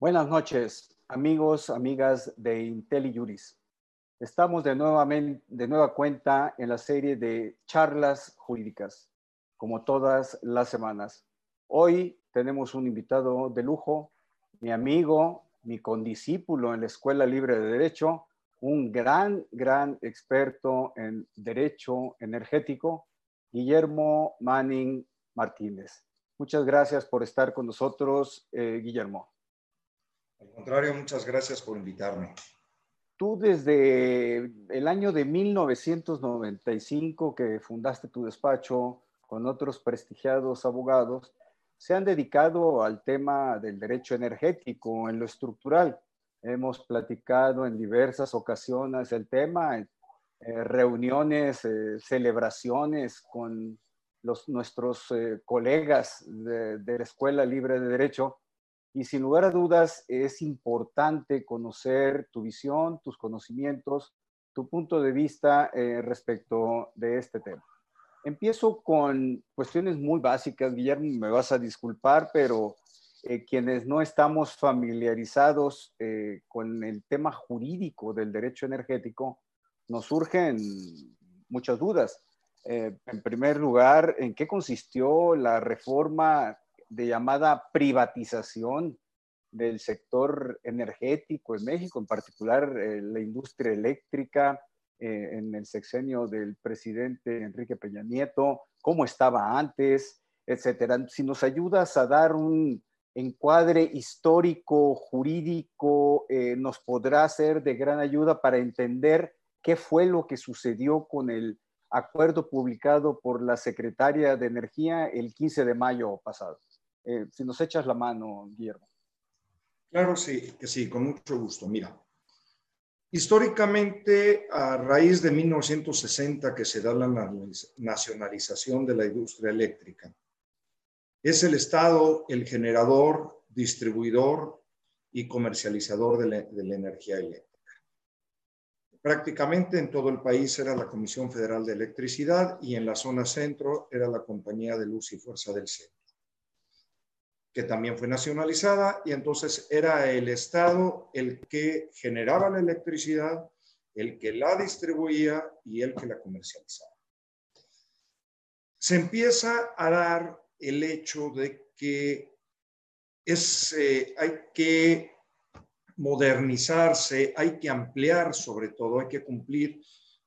Buenas noches, amigos, amigas de IntelliJuris. Estamos de, nuevamente, de nueva cuenta en la serie de charlas jurídicas, como todas las semanas. Hoy tenemos un invitado de lujo, mi amigo, mi condiscípulo en la Escuela Libre de Derecho, un gran, gran experto en derecho energético, Guillermo Manning Martínez. Muchas gracias por estar con nosotros, eh, Guillermo. Al contrario, muchas gracias por invitarme. Tú desde el año de 1995 que fundaste tu despacho con otros prestigiados abogados, se han dedicado al tema del derecho energético en lo estructural. Hemos platicado en diversas ocasiones el tema, eh, reuniones, eh, celebraciones con los, nuestros eh, colegas de, de la Escuela Libre de Derecho y sin lugar a dudas es importante conocer tu visión, tus conocimientos, tu punto de vista eh, respecto de este tema. Empiezo con cuestiones muy básicas, Guillermo, me vas a disculpar, pero eh, quienes no estamos familiarizados eh, con el tema jurídico del derecho energético, nos surgen muchas dudas. en primer lugar, ¿en qué consistió la reforma de llamada privatización del sector energético en México, en particular eh, la industria eléctrica eh, en el sexenio del presidente Enrique Peña Nieto, cómo estaba antes, etcétera. Si nos ayudas a dar un encuadre histórico, jurídico, eh, nos podrá ser de gran ayuda para entender qué fue lo que sucedió con el acuerdo publicado por la secretaria de Energía el 15 de mayo pasado. Eh, si nos echas la mano, Guillermo. Claro, sí, que sí, con mucho gusto. Mira, históricamente, a raíz de 1960 que se da la nacionalización de la industria eléctrica, es el Estado el generador, distribuidor y comercializador de la, de la energía eléctrica. Prácticamente en todo el país era la Comisión Federal de Electricidad y en la zona centro era la Compañía de Luz y Fuerza del Centro que también fue nacionalizada y entonces era el Estado el que generaba la electricidad, el que la distribuía y el que la comercializaba. Se empieza a dar el hecho de que es, eh, hay que modernizarse, hay que ampliar sobre todo, hay que cumplir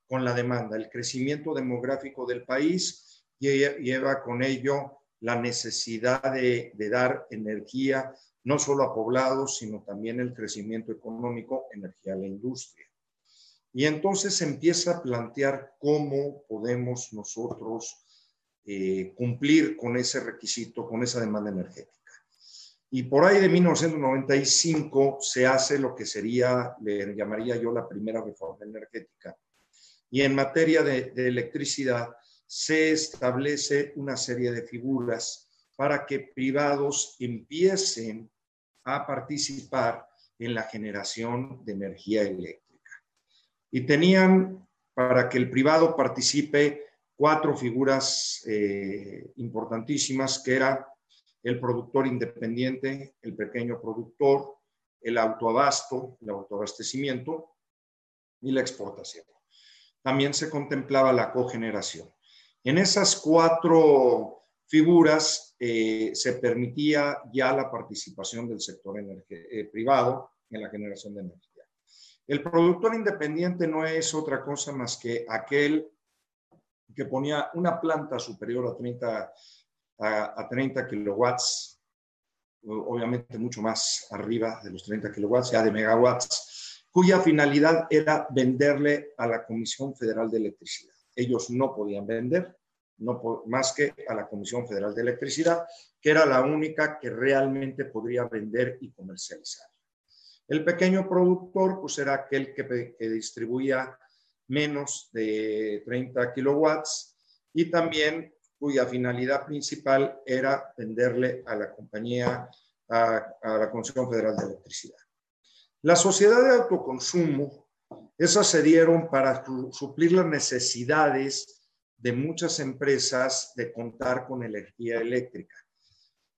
con la demanda. El crecimiento demográfico del país lleva con ello la necesidad de, dar energía no solo a poblados, sino también el crecimiento económico, energía a la industria. Y entonces empieza a plantear cómo podemos nosotros eh, cumplir con ese requisito, con esa demanda energética. Y por ahí de 1995 se hace lo que sería, le llamaría yo la primera reforma energética. Y en materia de electricidad, se establece una serie de figuras para que privados empiecen a participar en la generación de energía eléctrica. Y tenían para que el privado participe cuatro figuras eh, importantísimas, que era el productor independiente, el pequeño productor, el autoabasto, el autoabastecimiento y la exportación. También se contemplaba la cogeneración. En esas cuatro figuras eh, se permitía ya la participación del sector eh, privado en la generación de energía. El productor independiente no es otra cosa más que aquel que ponía una planta superior a 30, a, 30 kilowatts, obviamente mucho más arriba de los 30 kilowatts, ya de megawatts, cuya finalidad era venderle a la Comisión Federal de Electricidad ellos no podían vender, no más que a la Comisión Federal de Electricidad, que era la única que realmente podría vender y comercializar. El pequeño productor, pues era aquel que, que distribuía menos de 30 kilowatts y también cuya finalidad principal era venderle a la compañía, a, a la Comisión Federal de Electricidad. La sociedad de autoconsumo esas se dieron para suplir las necesidades de muchas empresas de contar con energía eléctrica.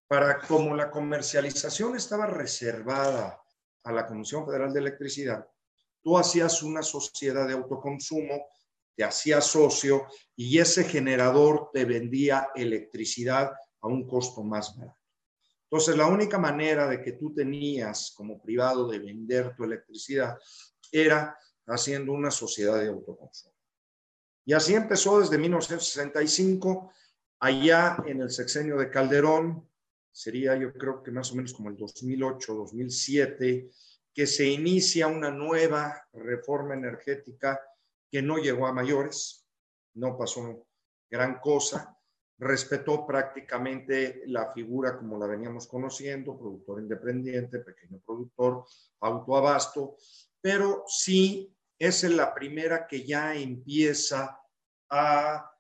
para como la comercialización estaba reservada a la Comisión Federal de Electricidad, tú hacías una sociedad de autoconsumo, te hacías socio y ese generador te vendía electricidad a un costo más barato. Entonces, la única manera de que tú tenías como privado de vender tu electricidad era haciendo una sociedad de autoconsumo. Y así empezó desde 1965, allá en el sexenio de Calderón, sería yo creo que más o menos como el 2008, 2007, que se inicia una nueva reforma energética que no llegó a mayores, no pasó gran cosa, respetó prácticamente la figura como la veníamos conociendo, productor independiente, pequeño productor, autoabasto, pero sí es la primera que ya empieza a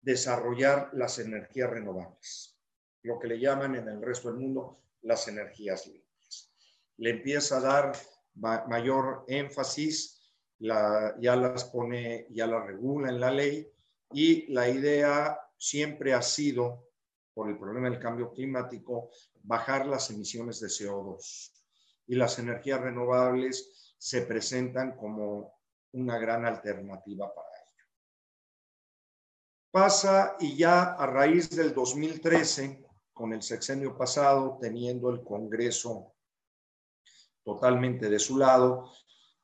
desarrollar las energías renovables, lo que le llaman en el resto del mundo las energías limpias. Le empieza a dar mayor énfasis, ya las pone, ya las regula en la ley y la idea siempre ha sido, por el problema del cambio climático, bajar las emisiones de CO2. Y las energías renovables se presentan como una gran alternativa para ello. Pasa y ya a raíz del 2013, con el sexenio pasado, teniendo el Congreso totalmente de su lado,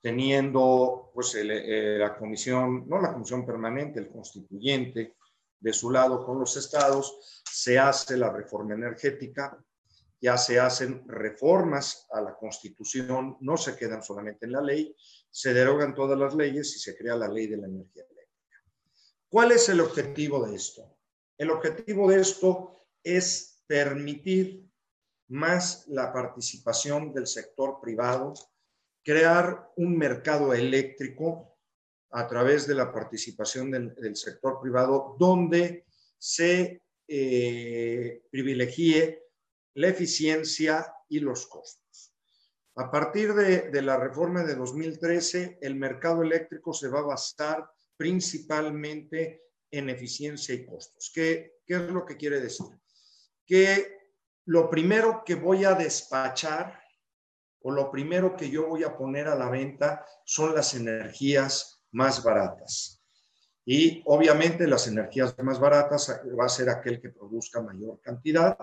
teniendo pues eh, la comisión, no la comisión permanente, el constituyente de su lado con los estados, se hace la reforma energética, ya se hacen reformas a la constitución, no se quedan solamente en la ley, se derogan todas las leyes y se crea la ley de la energía eléctrica. ¿Cuál es el objetivo de esto? El objetivo de esto es permitir más la participación del sector privado, crear un mercado eléctrico a través de la participación del, sector privado, donde se eh, privilegie la eficiencia y los costos. A partir de, la reforma de 2013, el mercado eléctrico se va a basar principalmente en eficiencia y costos. ¿Qué, ¿Qué, es lo que quiere decir? Que lo primero que voy a despachar o lo primero que yo voy a poner a la venta son las energías más baratas. Y obviamente las energías más baratas va a ser aquel que produzca mayor cantidad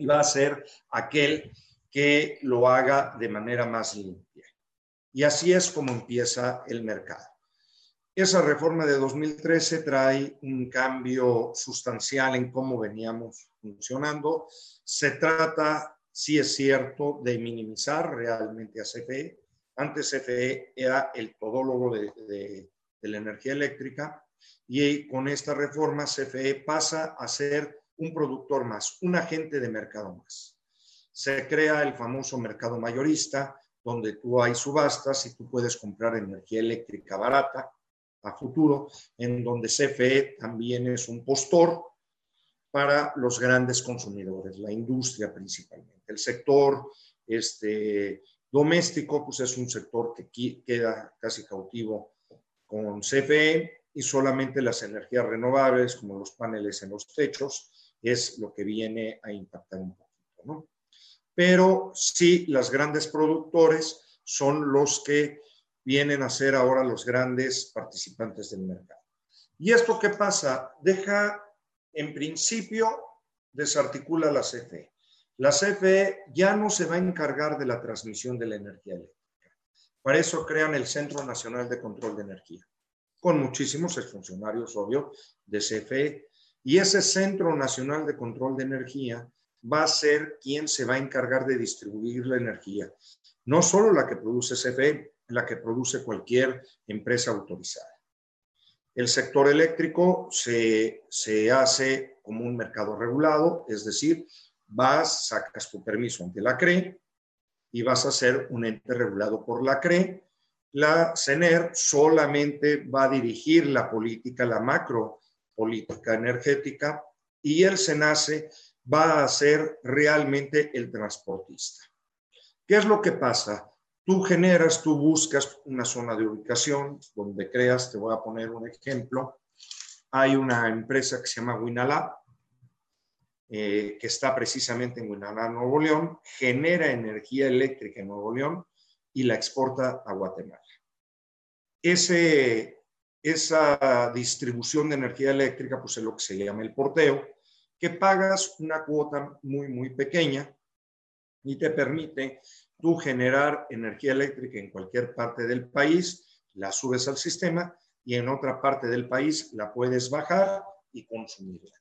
y va a ser aquel que lo haga de manera más limpia. Y así es como empieza el mercado. Esa reforma de 2013 trae un cambio sustancial en cómo veníamos funcionando. Se trata, sí es cierto, de minimizar realmente a CFE. Antes CFE era el todólogo de, de la energía eléctrica y con esta reforma CFE pasa a ser un productor más, un agente de mercado más. Se crea el famoso mercado mayorista, donde tú hay subastas y tú puedes comprar energía eléctrica barata a futuro, en donde CFE también es un postor para los grandes consumidores, la industria principalmente. El sector este, doméstico, pues es un sector que queda casi cautivo con CFE y solamente las energías renovables, como los paneles en los techos, es lo que viene a impactar un poquito, ¿no? Pero sí, las grandes productores son los que vienen a ser ahora los grandes participantes del mercado. ¿Y esto qué pasa? Deja, en principio, desarticula la CFE. La CFE ya no se va a encargar de la transmisión de la energía eléctrica. Para eso crean el Centro Nacional de Control de Energía, con muchísimos funcionarios, obvio, de CFE, y ese Centro Nacional de Control de Energía va a ser quien se va a encargar de distribuir la energía. No solo la que produce CFE, la que produce cualquier empresa autorizada. El sector eléctrico se, se hace como un mercado regulado, es decir, vas, sacas tu permiso ante la CRE y vas a ser un ente regulado por la CRE. La CENER solamente va a dirigir la política, la macro política energética y el SENACE va a ser realmente el transportista. ¿Qué es lo que pasa? Tú generas, tú buscas una zona de ubicación donde creas, te voy a poner un ejemplo. Hay una empresa que se llama Winalab. eh, que está precisamente en Guinaná, Nuevo León, genera energía eléctrica en Nuevo León y la exporta a Guatemala. Ese, esa distribución de energía eléctrica, pues es lo que se llama el porteo, que pagas una cuota muy, muy pequeña y te permite tú generar energía eléctrica en cualquier parte del país, la subes al sistema y en otra parte del país la puedes bajar y consumirla.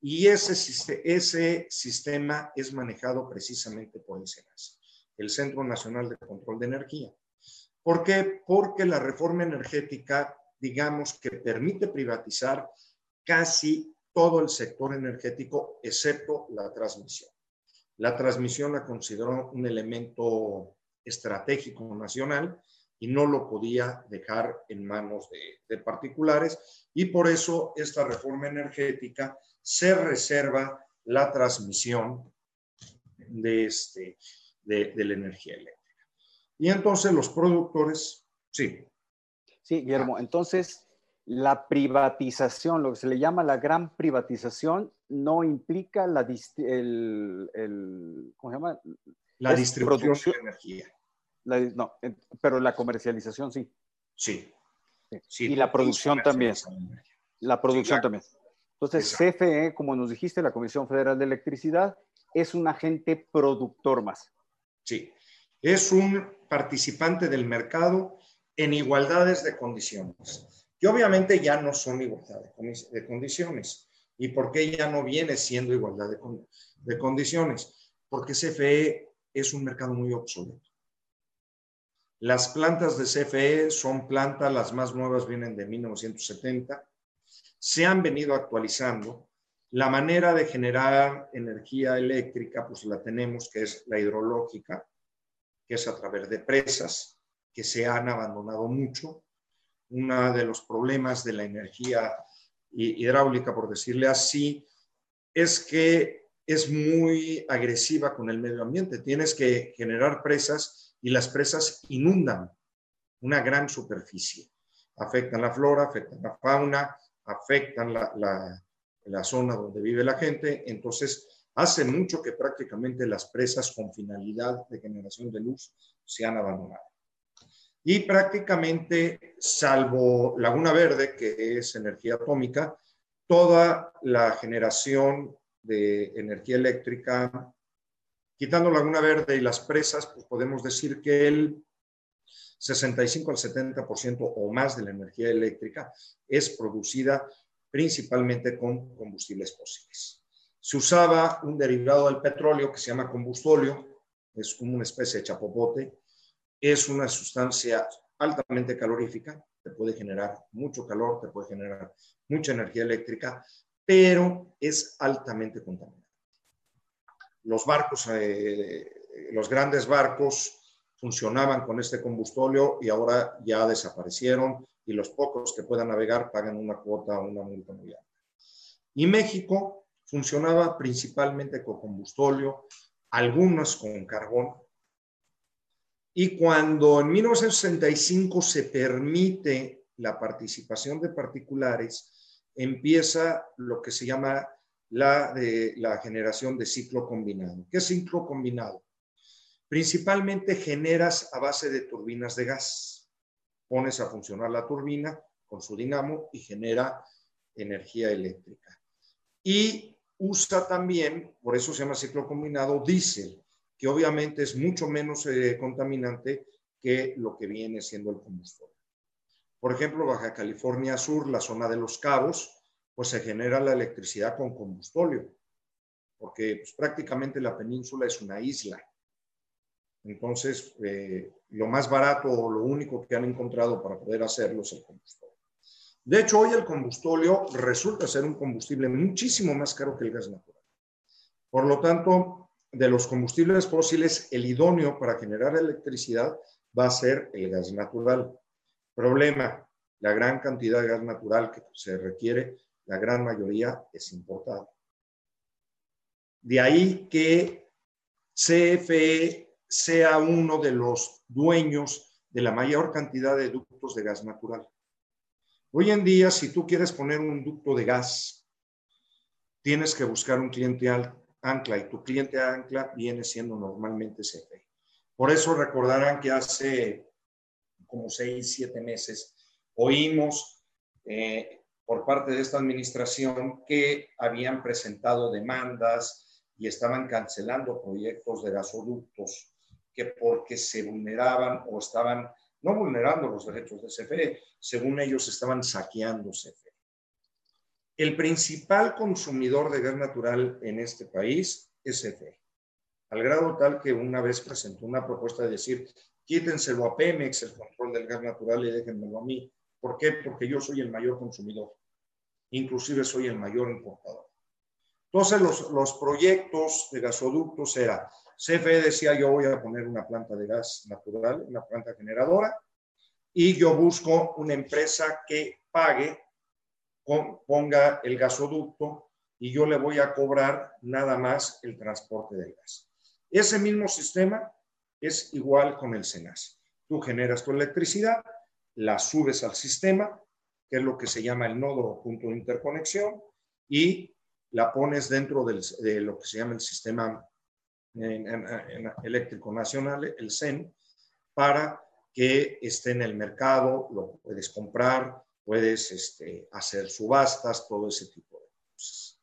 Y ese, ese sistema es manejado precisamente por el SENAS, el Centro Nacional de Control de Energía. ¿Por qué? Porque la reforma energética, digamos que permite privatizar casi todo el sector energético, excepto la transmisión. La transmisión la consideró un elemento estratégico nacional y no lo podía dejar en manos de, particulares y por eso esta reforma energética se reserva la transmisión de, este, de, la energía eléctrica. Y entonces los productores, sí. Sí, Guillermo, entonces la privatización, lo que se le llama la gran privatización, no implica la, el, el, ¿cómo se llama? La distribución de energía. no, pero la comercialización sí. Sí. sí. y la producción también. La producción también. Entonces, CFE, como nos dijiste, la Comisión Federal de Electricidad, es un agente productor más. Sí, es un participante del mercado en igualdades de condiciones y obviamente ya no son igualdad de, condiciones. ¿Y por qué ya no viene siendo igualdad de, de condiciones? Porque CFE es un mercado muy obsoleto. Las plantas de CFE son plantas, las más nuevas vienen de 1970, se han venido actualizando. La manera de generar energía eléctrica, pues la tenemos, que es la hidrológica, que es a través de presas, que se han abandonado mucho uno de los problemas de la energía hidráulica, por decirle así, es que es muy agresiva con el medio ambiente. Tienes que generar presas y las presas inundan una gran superficie. Afectan la flora, afectan la fauna, afectan la, la zona donde vive la gente. Entonces, hace mucho que prácticamente las presas con finalidad de generación de luz se han abandonado. Y prácticamente, salvo Laguna Verde, que es energía atómica, toda la generación de energía eléctrica, quitando Laguna Verde y las presas, pues podemos decir que el 65 al 70% o más de la energía eléctrica es producida principalmente con combustibles fósiles. Se usaba un derivado del petróleo que se llama combustóleo, es como una especie de chapopote, es una sustancia altamente calorífica, te puede generar mucho calor, te puede generar mucha energía eléctrica, pero es altamente contaminante. Los barcos, eh, los grandes barcos funcionaban con este combustóleo y ahora ya desaparecieron y los pocos que puedan navegar pagan una cuota una multa muy alta. Y México funcionaba principalmente con combustóleo, algunos con carbón, y cuando en 1965 se permite la participación de particulares, empieza lo que se llama la, generación de ciclo combinado. ¿Qué ciclo combinado? Principalmente generas a base de turbinas de gas. Pones a funcionar la turbina con su dinamo y genera energía eléctrica. Y usa también, por eso se llama ciclo combinado, diésel que obviamente es mucho menos eh, contaminante que lo que viene siendo el combustible. Por ejemplo, Baja California Sur, la zona de los cabos, pues se genera la electricidad con combustóleo, porque pues, prácticamente la península es una isla. Entonces, eh, lo más barato o lo único que han encontrado para poder hacerlo es el combustóleo. De hecho, hoy el combustóleo resulta ser un combustible muchísimo más caro que el gas natural. Por lo tanto, de los combustibles fósiles, el idóneo para generar electricidad va a ser el gas natural. Problema, la gran cantidad de gas natural que se requiere, la gran mayoría es importado. De ahí que CFE sea uno de los dueños de la mayor cantidad de ductos de gas natural. Hoy en día, si tú quieres poner un ducto de gas tienes que buscar un cliente ancla y tu cliente ancla viene siendo normalmente CFE. Por eso recordarán que hace como seis, siete meses oímos eh, por parte de esta administración que habían presentado demandas y estaban cancelando proyectos de gasoductos que porque se vulneraban o estaban no vulnerando los derechos de CFE, según ellos estaban saqueando CFE. El principal consumidor de gas natural en este país es CFE, al grado tal que una vez presentó una propuesta de decir, quítenselo a Pemex el control del gas natural y déjenmelo a mí. ¿Por qué? Porque yo soy el mayor consumidor, inclusive soy el mayor importador. Entonces los, los proyectos de gasoductos era CFE decía, yo voy a poner una planta de gas natural, una planta generadora, y yo busco una empresa que pague, ponga el gasoducto y yo le voy a cobrar nada más el transporte del gas. Ese mismo sistema es igual con el SENAS. Tú generas tu electricidad, la subes al sistema, que es lo que se llama el nodo o punto de interconexión, y la pones dentro de lo que se llama el sistema eléctrico nacional, el CEN, para que esté en el mercado, lo puedes comprar, puedes este, hacer subastas, todo ese tipo de cosas.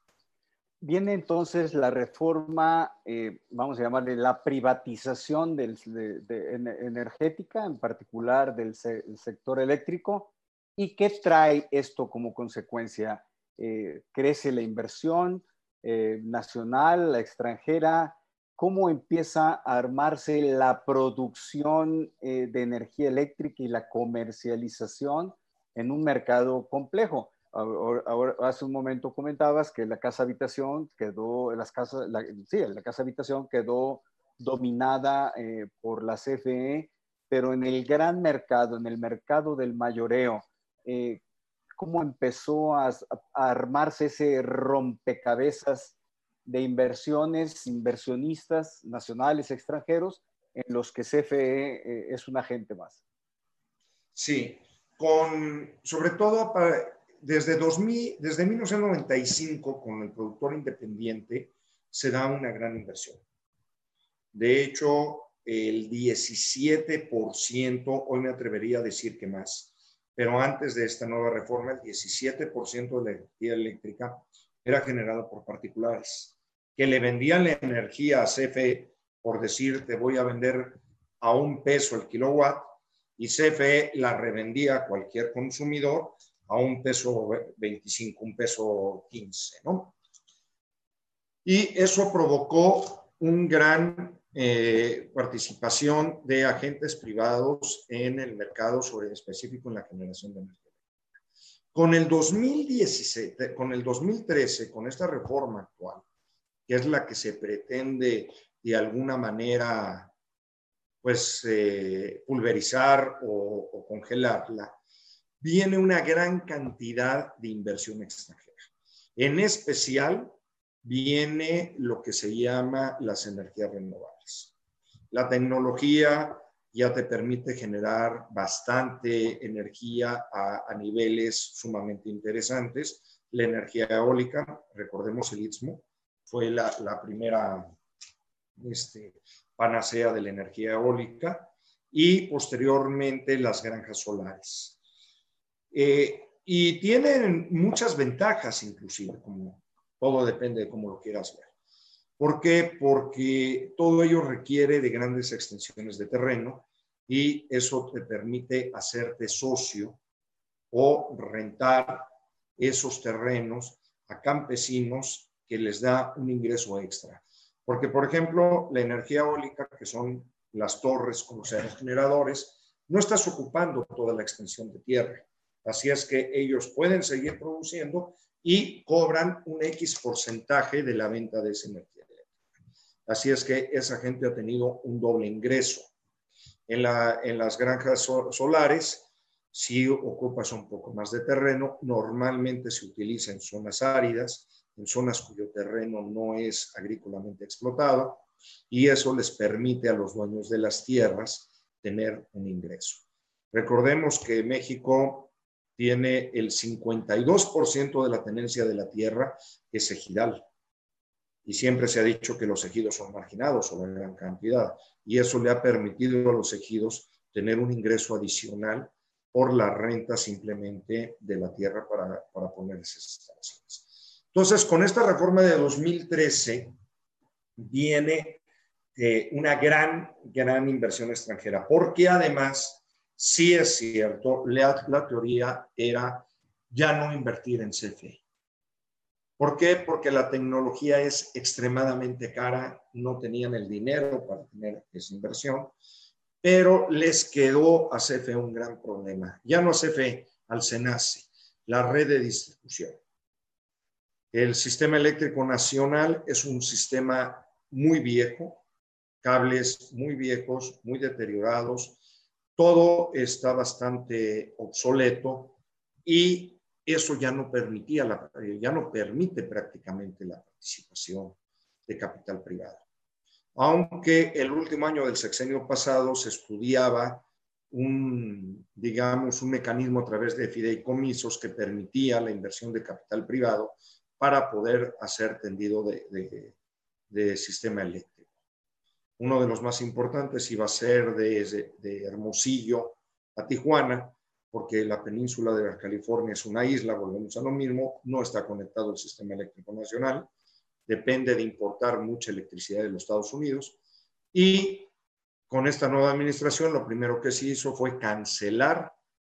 Viene entonces la reforma, eh, vamos a llamarle la privatización del, de, energética, en particular del sector eléctrico. ¿Y qué trae esto como consecuencia? Eh, ¿Crece la inversión eh, nacional, la extranjera? cómo empieza a armarse la producción eh, de energía eléctrica y la comercialización en un mercado complejo. Ahora, hace un momento comentabas que la casa habitación quedó, las casas, la, sí, la casa habitación quedó dominada eh, por la CFE, pero en el gran mercado, en el mercado del mayoreo, eh, ¿cómo empezó a, a armarse ese rompecabezas de inversiones, inversionistas nacionales, extranjeros, en los que CFE eh, es un agente más. Sí, con, sobre todo desde, 2000, desde 1995 con el productor independiente se da una gran inversión. De hecho, el 17%, hoy me atrevería a decir que más, pero antes de esta nueva reforma, el 17% de la energía eléctrica era generado por particulares que le vendían la energía a CFE, por decir, te voy a vender a un peso el kilowatt, y CFE la revendía a cualquier consumidor a un peso 25, un peso 15, ¿no? Y eso provocó un gran eh, participación de agentes privados en el mercado, sobre específico en la generación de energía. Con el 2017, con el 2013, con esta reforma actual, que es la que se pretende de alguna manera pues eh, pulverizar o, o, congelarla, viene una gran cantidad de inversión extranjera. En especial viene lo que se llama las energías renovables. La tecnología ya te permite generar bastante energía a, niveles sumamente interesantes. La energía eólica, recordemos el istmo, fue la, primera este, panacea de la energía eólica y posteriormente las granjas solares. Eh, y tienen muchas ventajas inclusive, como todo depende de cómo lo quieras ver. ¿Por qué? Porque todo ello requiere de grandes extensiones de terreno y eso te permite hacerte socio o rentar esos terrenos a campesinos que les da un ingreso extra. Porque, por ejemplo, la energía eólica, que son las torres con los generadores, no estás ocupando toda la extensión de tierra. Así es que ellos pueden seguir produciendo y cobran un X porcentaje de la venta de esa energía. Así es que esa gente ha tenido un doble ingreso. En, en las granjas solares, si ocupas un poco más de terreno, normalmente se utiliza en zonas áridas, en zonas cuyo terreno no es agrícolamente explotado y eso les permite a los dueños de las tierras tener un ingreso. Recordemos que México tiene el 52% de la tenencia de la tierra, que es ejidal. Y siempre se ha dicho que los ejidos son marginados o en gran cantidad. Y eso le ha permitido a los ejidos tener un ingreso adicional por la renta simplemente de la tierra para, para poner esas instalaciones. Entonces, con esta reforma de 2013 viene eh, una gran, gran inversión extranjera, porque además sí es cierto, la, la teoría era ya no invertir en CFE. ¿Por qué? Porque la tecnología es extremadamente cara, no tenían el dinero para tener esa inversión, pero les quedó a CFE un gran problema. Ya no CFE, al SENACE, la red de distribución. El sistema eléctrico nacional es un sistema muy viejo, cables muy viejos, muy deteriorados, todo está bastante obsoleto y eso ya no permitía, la, eh, ya no permite prácticamente la participación de capital privado. Aunque el último año del sexenio pasado se estudiaba un, digamos, un mecanismo a través de fideicomisos que permitía la inversión de capital privado para poder hacer tendido de, sistema eléctrico. Uno de los más importantes iba a ser de, Hermosillo a Tijuana, porque la península de California es una isla, volvemos a lo mismo, no está conectado al sistema eléctrico nacional, depende de importar mucha electricidad de los Estados Unidos. Y con esta nueva administración, lo primero que se hizo fue cancelar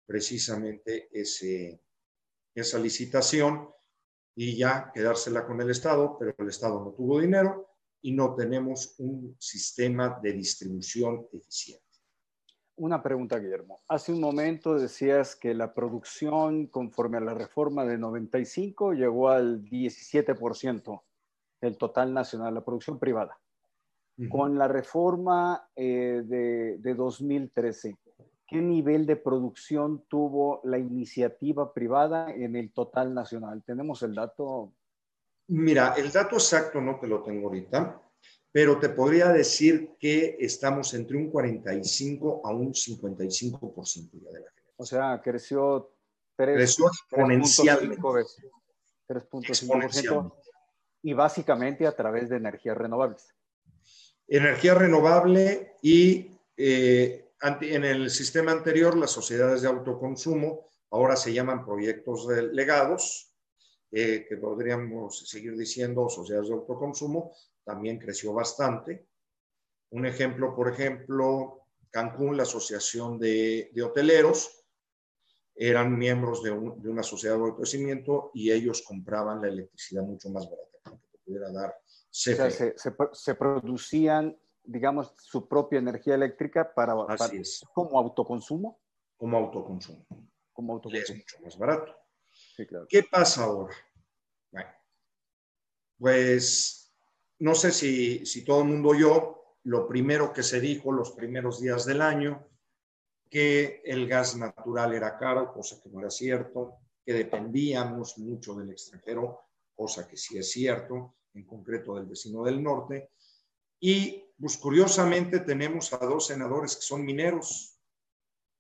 precisamente esa licitación y ya quedársela con el Estado, pero el Estado no tuvo dinero y no tenemos un sistema de distribución eficiente. Una pregunta, Guillermo. Hace un momento decías que la producción, conforme a la reforma de 95, llegó al 17% del total nacional, la producción privada. Con la reforma eh, de, de 2013, ¿qué nivel de producción tuvo la iniciativa privada en el total nacional? ¿Tenemos el dato Mira, el dato exacto no te lo tengo ahorita, pero te podría decir que estamos entre un 45 a un 55% ya de la. O sea, creció, 3, creció exponencialmente. 3.5% y básicamente a través de energías renovables. Energía renovable y eh, en el sistema anterior las sociedades de autoconsumo ahora se llaman proyectos legados eh, que podríamos seguir diciendo sociedades de autoconsumo, también creció bastante. Un ejemplo, por ejemplo, Cancún, la Asociación de, Hoteleros, eran miembros de, una sociedad de abastecimiento y ellos compraban la electricidad mucho más barata que pudiera dar se, se, producían, digamos, su propia energía eléctrica para, como autoconsumo. Como autoconsumo. Como autoconsumo. es mucho más barato. ¿Qué pasa ahora? Bueno, pues no sé si, si todo el mundo oyó lo primero que se dijo los primeros días del año, que el gas natural era caro, cosa que no era cierto, que dependíamos mucho del extranjero, cosa que sí es cierto, en concreto del vecino del norte. Y pues curiosamente tenemos a dos senadores que son mineros,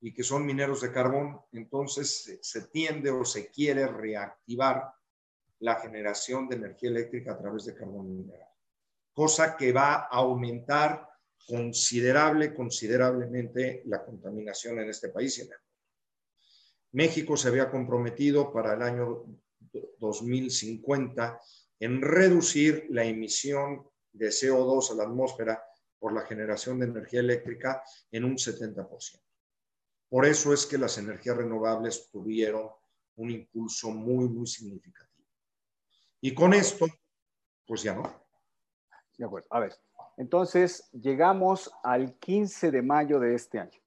y que son mineros de carbón, entonces se tiende o se quiere reactivar la generación de energía eléctrica a través de carbón mineral, cosa que va a aumentar considerable, considerablemente la contaminación en este país. México se había comprometido para el año 2050 en reducir la emisión de CO2 a la atmósfera por la generación de energía eléctrica en un 70%. Por eso es que las energías renovables tuvieron un impulso muy, muy significativo. Y con esto, pues ya no. De acuerdo. A ver, entonces llegamos al 15 de mayo de este año.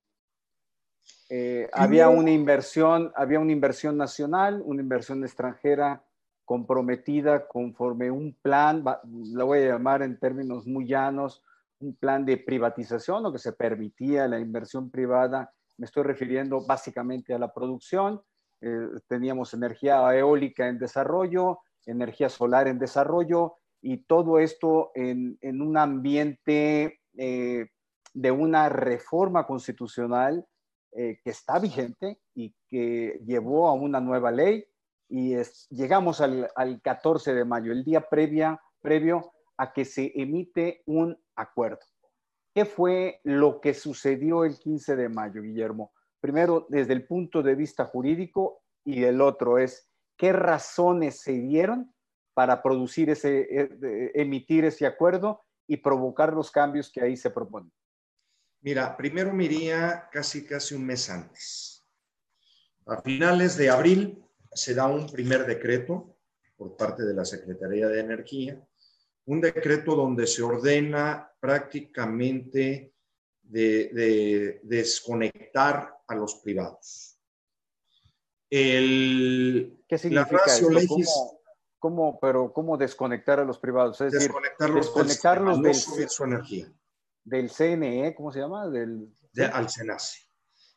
Eh, había una inversión, había una inversión nacional, una inversión extranjera comprometida conforme un plan, lo voy a llamar en términos muy llanos, un plan de privatización, lo que se permitía la inversión privada me estoy refiriendo básicamente a la producción. Eh, teníamos energía eólica en desarrollo, energía solar en desarrollo y todo esto en, un ambiente eh, de una reforma constitucional eh, que está vigente y que llevó a una nueva ley y llegamos al, 14 de mayo, el día previa, previo a que se emite un acuerdo. ¿Qué fue lo que sucedió el 15 de mayo, Guillermo? Primero, desde el punto de vista jurídico y el otro es, ¿qué razones se dieron para producir ese, eh, emitir ese acuerdo y provocar los cambios que ahí se proponen? Mira, primero me iría casi casi un mes antes. A finales de abril se da un primer decreto por parte de la Secretaría de Energía, un decreto donde se ordena prácticamente de, desconectar a los privados. El, ¿Qué significa esto? ¿Cómo, pero ¿cómo desconectar a los privados? Es decir, desconectarlos del, su energía. Del CNE, ¿cómo se llama? Del, al SENACE.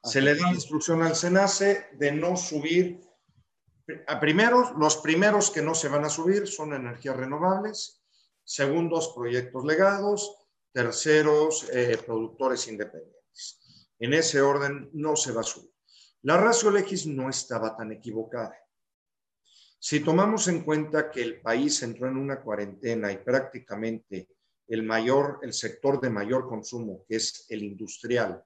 Se le da instrucción al SENACE de no subir a primeros, los primeros que no se van a subir son energías renovables, segundos, proyectos legados, terceros, eh, productores independientes. En ese orden no se va a subir. La ratio legis no estaba tan equivocada. Si tomamos en cuenta que el país entró en una cuarentena y prácticamente el mayor, el sector de mayor consumo, que es el industrial,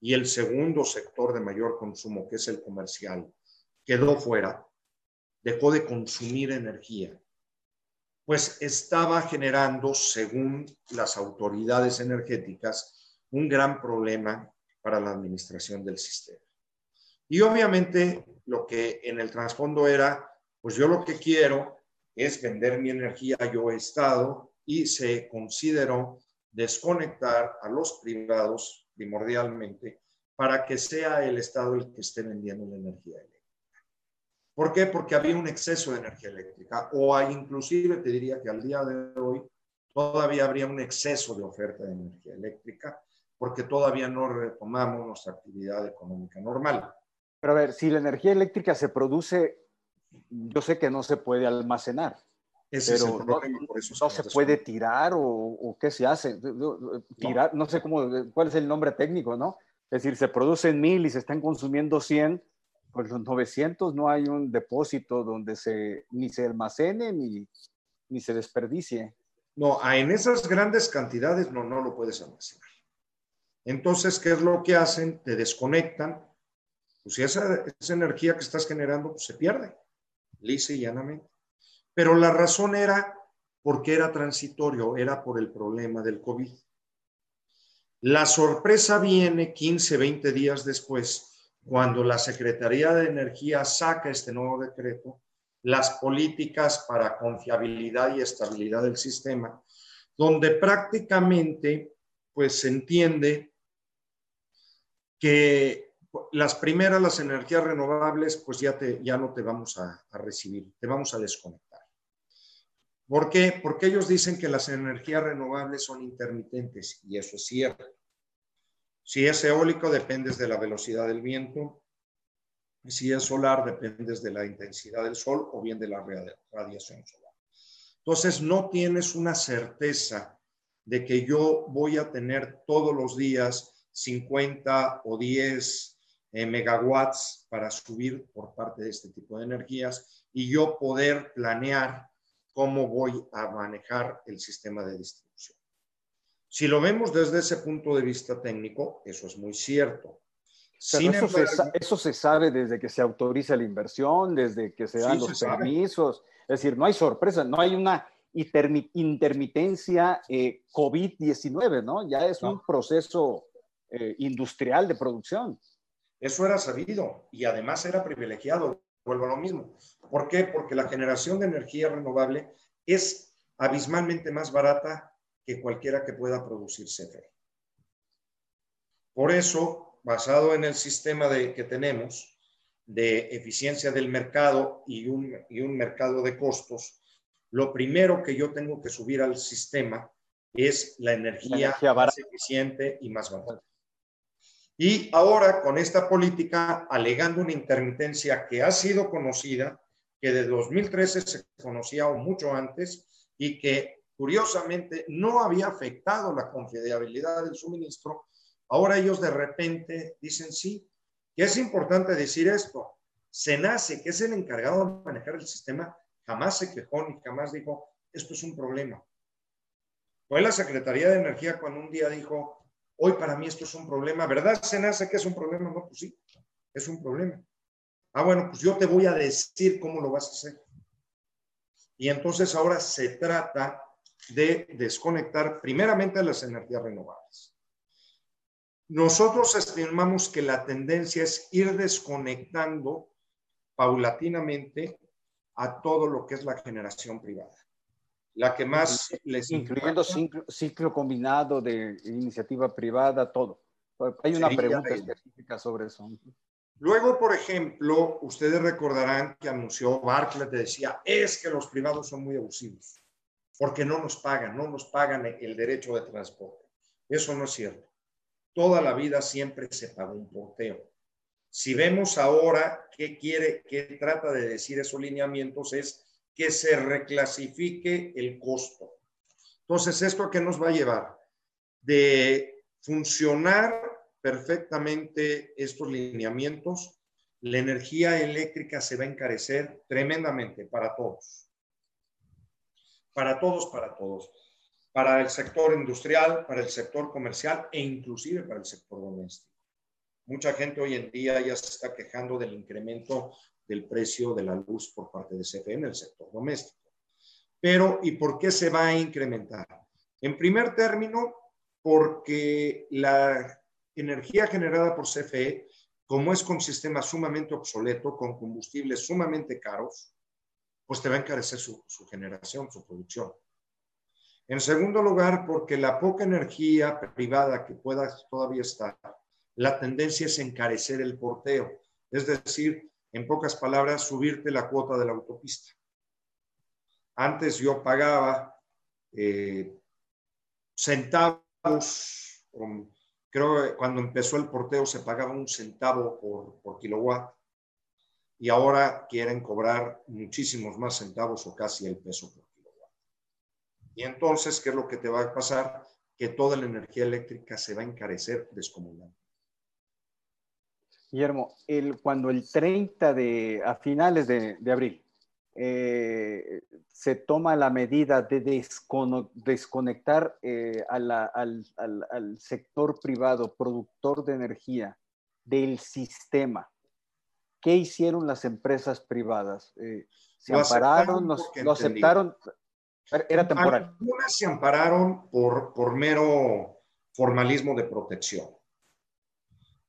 y el segundo sector de mayor consumo, que es el comercial, quedó fuera, dejó de consumir energía, pues estaba generando, según las autoridades energéticas, un gran problema para la administración del sistema. Y obviamente lo que en el trasfondo era, pues yo lo que quiero es vender mi energía yo Estado y se consideró desconectar a los privados primordialmente para que sea el Estado el que esté vendiendo la energía. ¿Por qué? Porque había un exceso de energía eléctrica o hay inclusive, te diría que al día de hoy todavía habría un exceso de oferta de energía eléctrica porque todavía no retomamos nuestra actividad económica normal. Pero a ver, si la energía eléctrica se produce, yo sé que no se puede almacenar. Ese pero es el problema, no, por eso no se puede tirar o, o, qué se hace. Tirar, no. no sé cómo, cuál es el nombre técnico, ¿no? Es decir, se producen mil y se están consumiendo 100 pues los 900 no hay un depósito donde se, ni se almacene ni, ni se desperdicie. No, en esas grandes cantidades no, no lo puedes almacenar. Entonces, ¿qué es lo que hacen? Te desconectan. Pues esa, esa energía que estás generando pues, se pierde, lisa y llanamente. Pero la razón era porque era transitorio, era por el problema del COVID. La sorpresa viene 15, 20 días después, cuando la Secretaría de Energía saca este nuevo decreto, las políticas para confiabilidad y estabilidad del sistema, donde prácticamente pues se entiende que las primeras, las energías renovables, pues ya, te, ya no te vamos a, a recibir, te vamos a desconectar. ¿Por qué? Porque ellos dicen que las energías renovables son intermitentes y eso es cierto. Si es eólico, dependes de la velocidad del viento. Si es solar, dependes de la intensidad del sol o bien de la radiación solar. Entonces, no tienes una certeza de que yo voy a tener todos los días 50 o 10 eh, megawatts para subir por parte de este tipo de energías y yo poder planear cómo voy a manejar el sistema de distribución. Si lo vemos desde ese punto de vista técnico, eso es muy cierto. eso, se, sabe desde que se autoriza la inversión, desde que se dan los permisos. Es decir, no hay sorpresa, no hay una intermitencia eh, COVID-19, ¿no? Ya es un proceso eh, industrial de producción. Eso era sabido y además era privilegiado. Vuelvo a lo mismo. ¿Por qué? Porque la generación de energía renovable es abismalmente más barata que cualquiera que pueda producir CFE. Por eso, basado en el sistema de, que tenemos de eficiencia del mercado y un, y un mercado de costos, lo primero que yo tengo que subir al sistema es la energía, más eficiente y más barata. Y ahora con esta política, alegando una intermitencia que ha sido conocida, que de 2013 se conocía o mucho antes y que curiosamente no había afectado la confiabilidad del suministro, ahora ellos de repente dicen sí, Y es importante decir esto. nace que es el encargado de manejar el sistema, jamás se quejó ni jamás dijo, esto es un problema. Fue la Secretaría de Energía cuando un día dijo, hoy para mí esto es un problema, ¿verdad? Se nace que es un problema, no, pues sí, es un problema. Ah, bueno, pues yo te voy a decir cómo lo vas a hacer. Y entonces ahora se trata de desconectar primeramente las energías renovables. Nosotros estimamos que la tendencia es ir desconectando paulatinamente a todo lo que es la generación privada. La que más les Incluyendo ciclo, combinado de iniciativa privada, todo. Hay una pregunta específica sobre eso. Luego, por ejemplo, ustedes recordarán que anunció Barclay, decía, es que los privados son muy abusivos, porque no nos pagan, no nos pagan el derecho de transporte. Eso no es cierto. Toda la vida siempre se pagó un porteo. Si vemos ahora qué quiere, qué trata de decir esos lineamientos, es que se reclasifique el costo. Entonces, ¿esto a qué nos va a llevar? De funcionar perfectamente estos lineamientos, la energía eléctrica se va a encarecer tremendamente para todos. Para todos, para todos. Para el sector industrial, para el sector comercial e inclusive para el sector doméstico. Mucha gente hoy en día ya se está quejando del incremento del precio de la luz por parte de CFE en el sector doméstico. Pero, ¿y por qué se va a incrementar? En primer término, porque la energía generada por CFE, como es con sistema sumamente obsoleto, con combustibles sumamente caros, pues te va a encarecer su, generación, su producción. En segundo lugar, porque la poca energía privada que pueda todavía estar, la tendencia es encarecer el porteo. Es decir, en pocas palabras, subirte la cuota de la autopista. Antes yo pagaba eh, centavos, creo que cuando empezó el porteo se pagaba un centavo por, por kilowatt y ahora quieren cobrar muchísimos más centavos o casi el peso por kilowatt. Y entonces, ¿qué es lo que te va a pasar? Que toda la energía eléctrica se va a encarecer descomunalmente. Guillermo, cuando el 30 de, a finales de, abril, eh, se toma la medida de desconectar eh, al, sector privado, productor de energía, del sistema. ¿Qué hicieron las empresas privadas? Eh, ¿Se ampararon? ¿Lo aceptaron? Era temporal. Algunas se ampararon por, por mero formalismo de protección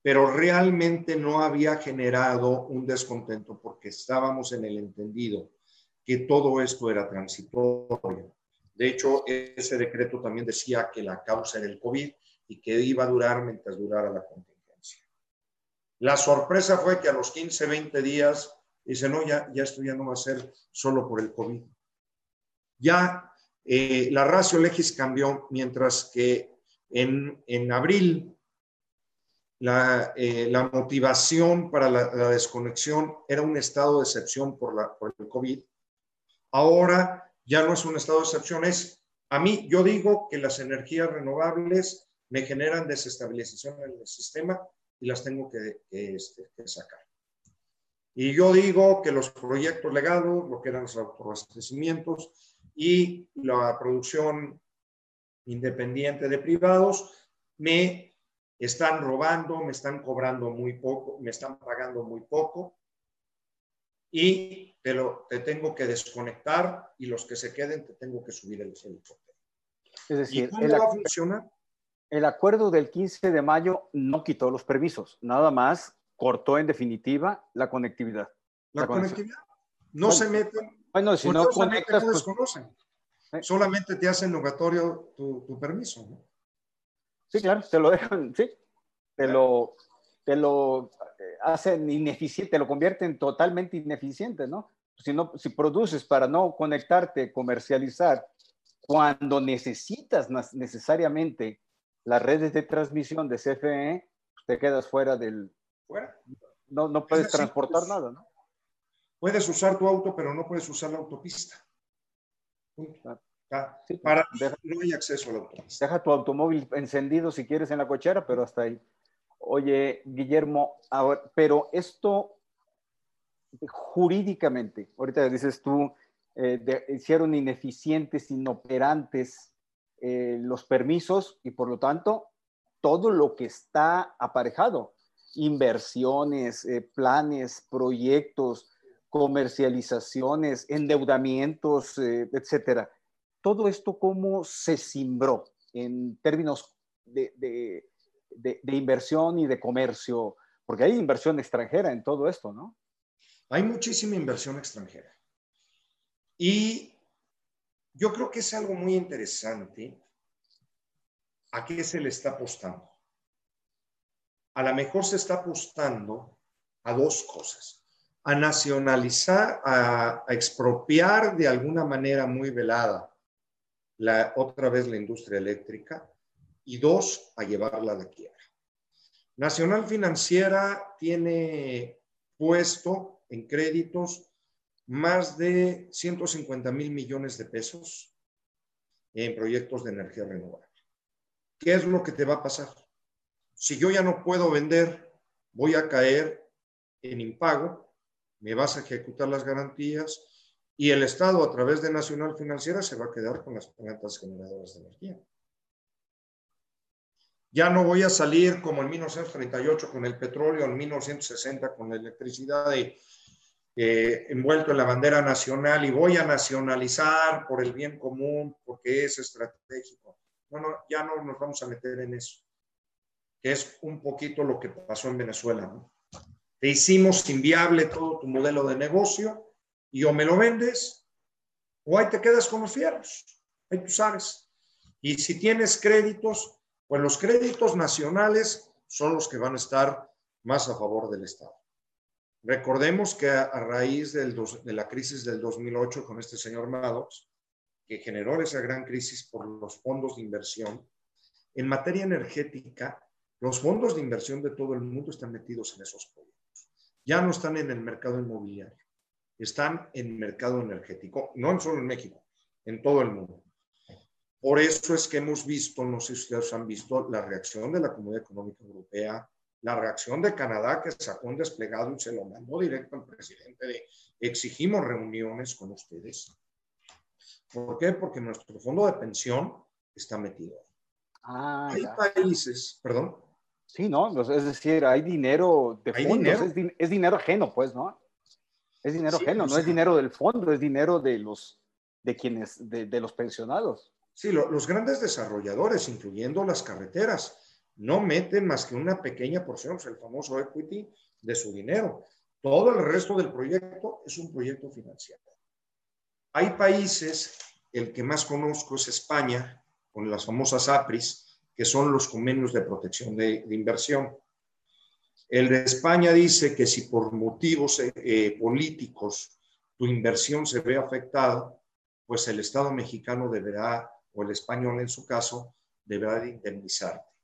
pero realmente no había generado un descontento porque estábamos en el entendido que todo esto era transitorio. De hecho, ese decreto también decía que la causa era el COVID y que iba a durar mientras durara la contingencia. La sorpresa fue que a los 15, 20 días dice, no, ya, ya esto ya no va a ser solo por el COVID. Ya eh, la ratio legis cambió, mientras que en, en abril eh, la, motivación para la, desconexión era un estado de excepción por, la, por el COVID. Ahora ya no es un estado de excepción, es, a mí, yo digo que las energías renovables me generan desestabilización en el sistema y las tengo que, este, sacar. Y yo digo que los proyectos legados, lo que eran los autoabastecimientos y la producción independiente de privados, me están robando, me están cobrando muy poco, me están pagando muy poco y te, lo, te tengo que desconectar y los que se queden te tengo que subir el helicóptero. Es decir, cómo va a funcionar? El acuerdo del 15 de mayo no quitó los permisos, nada más cortó en definitiva la conectividad. La, conectividad. No se meten. Bueno, si no conectas, pues, desconocen. Solamente te hacen obligatorio tu, tu permiso. ¿no? Sí, claro, te lo dejan, sí. Te lo, te lo eh, hacen ineficiente, te lo convierten totalmente ineficiente, ¿no? Si, no, si produces para no conectarte, comercializar, cuando necesitas necesariamente las redes de transmisión de CFE, te quedas fuera del... Fuera. No, no puedes transportar pues, nada, ¿no? Puedes usar tu auto, pero no puedes usar la autopista. Para no hay acceso al autopista. Deja tu automóvil encendido si quieres en la cochera, pero hasta ahí. Oye, Guillermo, pero esto jurídicamente, ahorita dices tú, eh, hicieron ineficientes, inoperantes eh, los permisos y por lo tanto todo lo que está aparejado, inversiones, eh, planes, proyectos, comercializaciones, endeudamientos, etcétera. Todo esto cómo se cimbró en términos de, de inversión y de comercio, porque hay inversión extranjera en todo esto, ¿no? Hay muchísima inversión extranjera. Y yo creo que es algo muy interesante a qué se le está apostando. A lo mejor se está apostando a dos cosas. A nacionalizar, a, expropiar de alguna manera muy velada la, otra vez la industria eléctrica y dos, a llevarla a la quiebra. Nacional Financiera tiene puesto en créditos más de 150 mil millones de pesos en proyectos de energía renovable. ¿Qué es lo que te va a pasar? Si yo ya no puedo vender, voy a caer en impago, me vas a ejecutar las garantías y el Estado a través de Nacional Financiera se va a quedar con las plantas generadoras de energía. Ya no voy a salir como en 1938 con el petróleo, en 1960 con la electricidad de eh, envuelto en la bandera nacional y voy a nacionalizar por el bien común, porque es estratégico. No, no, ya no nos vamos a meter en eso, que es un poquito lo que pasó en Venezuela. Te hicimos inviable todo tu modelo de negocio y o me lo vendes o ahí te quedas con los fieros. Ahí tú sabes. Y si tienes créditos, pues los créditos nacionales son los que van a estar más a favor del Estado. Recordemos que a, raíz de la crisis del 2008 con este señor Maddox, que generó esa gran crisis por los fondos de inversión, en materia energética, los fondos de inversión de todo el mundo están metidos en esos proyectos. Ya no están en el mercado inmobiliario, están en el mercado energético, no solo en México, en todo el mundo. Por eso es que hemos visto, no sé si ustedes han visto, la reacción de la Comunidad Económica Europea, la reacción de Canadá que sacó un desplegado y se lo mandó directo al presidente de exigimos reuniones con ustedes. ¿Por qué? Porque nuestro fondo de pensión está metido. Ah, hay países, perdón. Sí, ¿no? Es decir, hay dinero de fondos, Es, dinero ajeno, pues, ¿no? Es dinero ajeno, no es dinero del fondo, es dinero de los, de quienes, de, de los pensionados. Sí, los grandes desarrolladores, incluyendo las carreteras, no meten más que una pequeña porción, el famoso equity, de su dinero. Todo el resto del proyecto es un proyecto financiado. Hay países, el que más conozco es España, con las famosas APRIS, que son los convenios de protección de, inversión. El de España dice que si por motivos eh, políticos tu inversión se ve afectada, pues el Estado mexicano deberá, o el español en su caso, deberá de indemnizarte.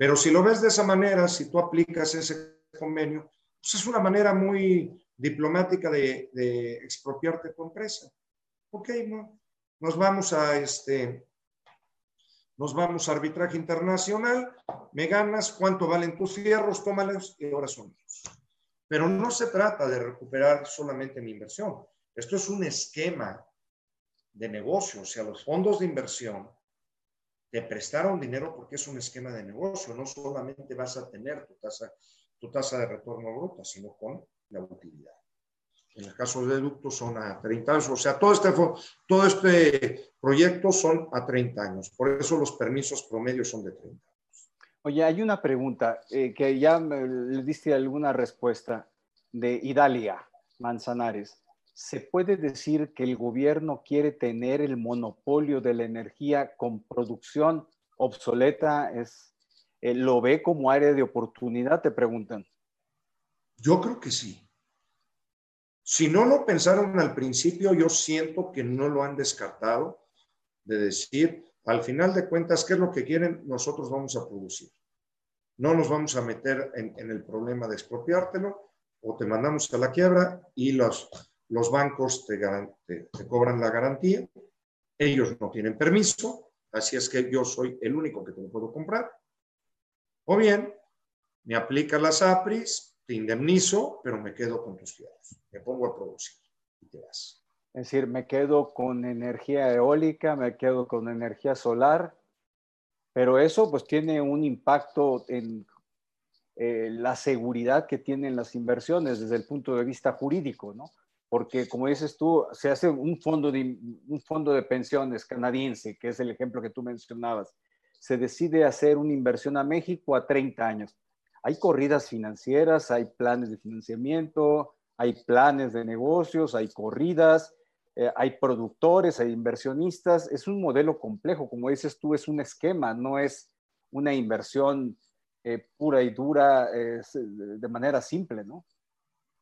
Pero si lo ves de esa manera, si tú aplicas ese convenio, pues es una manera muy diplomática de, expropiarte tu empresa. Ok, no, nos vamos a este, nos vamos a arbitraje internacional, me ganas, cuánto valen tus fierros, tómalos y ahora son míos. Pero no se trata de recuperar solamente mi inversión. Esto es un esquema de negocio, o sea, los fondos de inversión te prestaron dinero porque es un esquema de negocio, no solamente vas a tener tu tasa, tu tasa de retorno bruta, sino con la utilidad. En el caso de ductos son a 30 años, o sea, todo este, todo este proyecto son a 30 años, por eso los permisos promedios son de 30 años. Oye, hay una pregunta eh, que ya le diste alguna respuesta de Idalia Manzanares. ¿Se puede decir que el gobierno quiere tener el monopolio de la energía con producción obsoleta? Es, eh, ¿Lo ve como área de oportunidad? Te preguntan. Yo creo que sí. Si no lo pensaron al principio, yo siento que no lo han descartado de decir, al final de cuentas, ¿qué es lo que quieren? Nosotros vamos a producir. No nos vamos a meter en, en el problema de expropiártelo o te mandamos a la quiebra y los, los bancos te, cobran la garantía, ellos no tienen permiso, así es que yo soy el único que te lo puedo comprar. O bien, me aplicas las APRIS, te indemnizo, pero me quedo con tus fierros. Me pongo a producir y te vas. Es decir, me quedo con energía eólica, me quedo con energía solar, pero eso pues tiene un impacto en eh, la seguridad que tienen las inversiones desde el punto de vista jurídico, ¿no? Porque como dices tú, se hace un fondo de, un fondo de pensiones canadiense, que es el ejemplo que tú mencionabas, se decide hacer una inversión a México a 30 años. Hay corridas financieras, hay planes de financiamiento, hay planes de negocios, hay corridas, eh, hay productores, hay inversionistas. Es un modelo complejo, como dices tú, es un esquema, no es una inversión eh, pura y dura de manera simple, ¿no?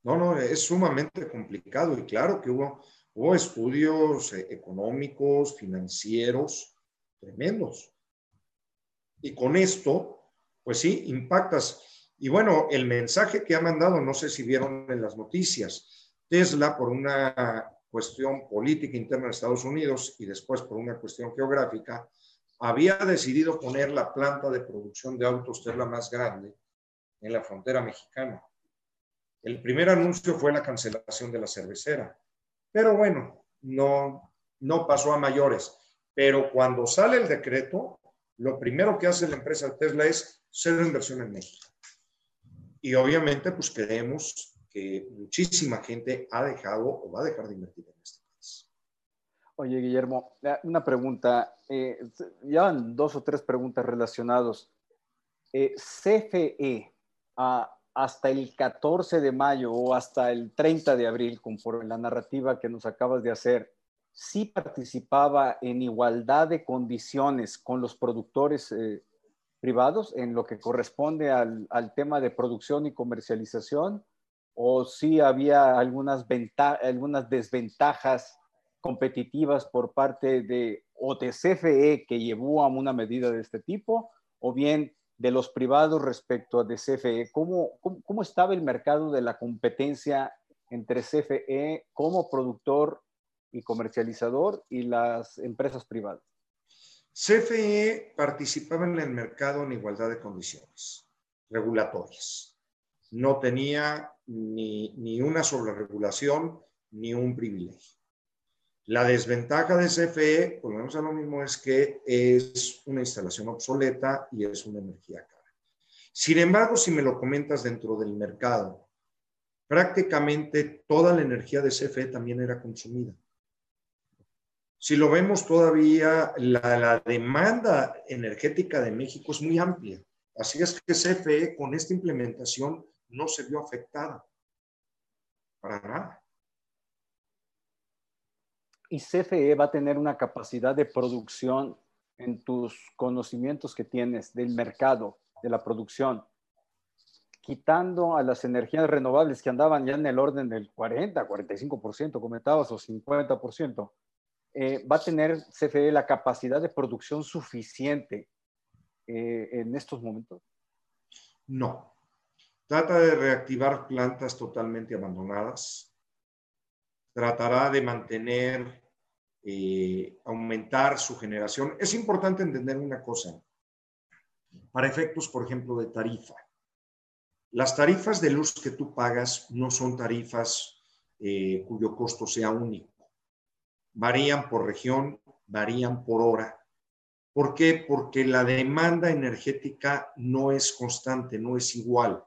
No, no, es sumamente complicado y claro que hubo, estudios eh, económicos, financieros tremendos. Y con esto, pues sí, impactas. Y bueno, el mensaje que ha mandado, no sé si vieron en las noticias, Tesla por una cuestión política interna de Estados Unidos y después por una cuestión geográfica, había decidido poner la planta de producción de autos Tesla más grande en la frontera mexicana. El primer anuncio fue la cancelación de la cervecera, pero bueno, no, no pasó a mayores. Pero cuando sale el decreto, lo primero que hace la empresa Tesla es hacer inversión en México. Y obviamente, pues queremos que muchísima gente ha dejado o va a dejar de invertir en este país. Oye, Guillermo, una pregunta. Eh, ya dos o tres preguntas relacionadas. Eh, CFE, hasta el 14 de mayo o hasta el 30 de abril, conforme la narrativa que nos acabas de hacer, sí participaba en igualdad de condiciones con los productores eh, privados en lo que corresponde al, tema de producción y comercialización o si había algunas, algunas desventajas competitivas por parte de o CFE que llevó a una medida de este tipo, o bien de los privados respecto a CFE. ¿Cómo, cómo, estaba el mercado de la competencia entre CFE como productor y comercializador y las empresas privadas? CFE participaba en el mercado en igualdad de condiciones regulatorias no tenía ni, ni una sobreregulación ni un privilegio. La desventaja de CFE, volvemos a lo mismo, es que es una instalación obsoleta y es una energía cara. Sin embargo, si me lo comentas dentro del mercado, prácticamente toda la energía de CFE también era consumida. Si lo vemos todavía, la, demanda energética de México es muy amplia. Así es que CFE con esta implementación no se vio afectada. Para nada. Y CFE va a tener una capacidad de producción en tus conocimientos que tienes del mercado, de la producción, quitando a las energías renovables que andaban ya en el orden del 40, 45%, comentabas, o 50%, eh, va a tener CFE la capacidad de producción suficiente eh, en estos momentos? No, Trata de reactivar plantas totalmente abandonadas. Tratará de mantener, eh, aumentar su generación. Es importante entender una cosa. Para efectos, por ejemplo, de tarifa. Las tarifas de luz que tú pagas no son tarifas eh, cuyo costo sea único. Varían por región, varían por hora. ¿Por qué? Porque la demanda energética no es constante, no es igual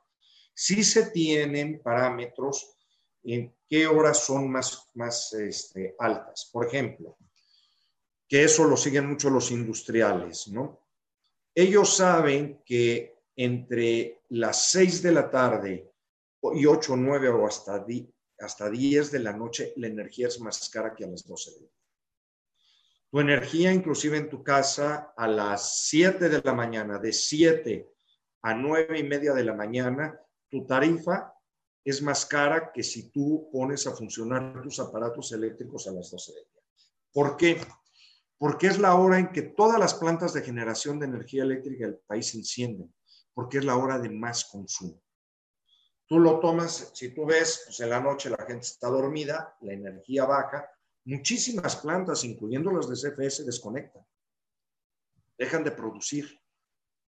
sí se tienen parámetros en qué horas son más, más este, altas. Por ejemplo, que eso lo siguen mucho los industriales, ¿no? Ellos saben que entre las 6 de la tarde y 8, 9 o hasta, hasta 10 de la noche, la energía es más cara que a las 12 de la Tu energía, inclusive en tu casa, a las 7 de la mañana, de 7 a 9 y media de la mañana, tu tarifa es más cara que si tú pones a funcionar tus aparatos eléctricos a las 12 del día. ¿Por qué? Porque es la hora en que todas las plantas de generación de energía eléctrica del país se encienden, porque es la hora de más consumo. Tú lo tomas, si tú ves, pues en la noche la gente está dormida, la energía baja, muchísimas plantas, incluyendo las de CFE, se desconectan, dejan de producir,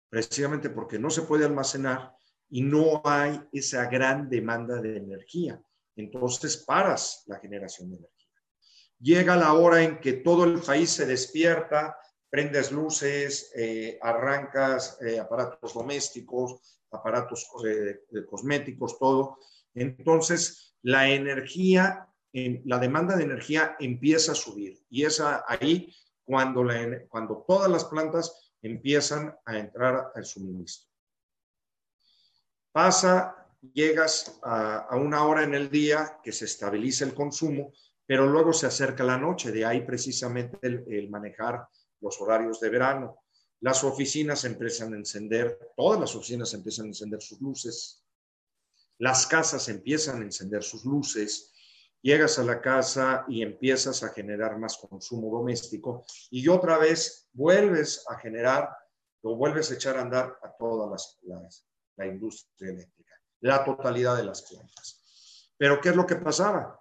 precisamente porque no se puede almacenar y no hay esa gran demanda de energía. Entonces paras la generación de energía. Llega la hora en que todo el país se despierta, prendes luces, eh, arrancas eh, aparatos domésticos, aparatos eh, cosméticos, todo. Entonces, la energía, la demanda de energía empieza a subir y es ahí cuando, cuando todas las plantas empiezan a entrar al suministro. Pasa, llegas a, una hora en el día que se estabiliza el consumo, pero luego se acerca la noche, de ahí precisamente el, manejar los horarios de verano. Las oficinas empiezan a encender, todas las oficinas empiezan a encender sus luces, las casas empiezan a encender sus luces, llegas a la casa y empiezas a generar más consumo doméstico y otra vez vuelves a generar o vuelves a echar a andar a toda las, la industria eléctrica, la totalidad de las plantas. Pero ¿qué es lo que pasaba?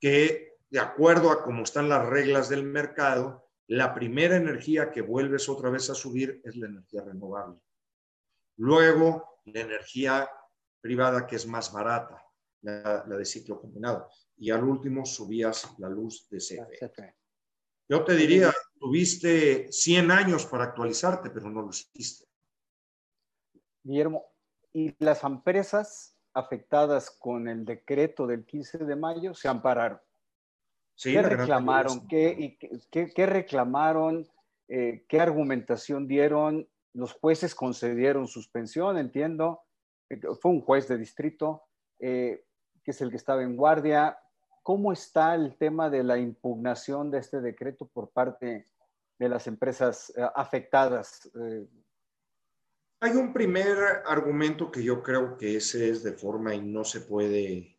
Que de acuerdo a cómo están las reglas del mercado, la primera energía que vuelves otra vez a subir es la energía renovable. Luego, la energía privada que es más barata, la, de ciclo combinado. Y al último subías la luz de CFE. Yo te diría, tuviste 100 años para actualizarte, pero no lo hiciste. Guillermo, ¿y las empresas afectadas con el decreto del 15 de mayo se ampararon? ¿Qué, reclamaron? ¿Qué, qué, reclamaron? Eh, ¿Qué argumentación dieron? Los jueces concedieron suspensión, entiendo. Eh, fue un juez de distrito, eh, que es el que estaba en guardia. ¿Cómo está el tema de la impugnación de este decreto por parte de las empresas afectadas? Hay un primer argumento que yo creo que ese es de forma y no se puede,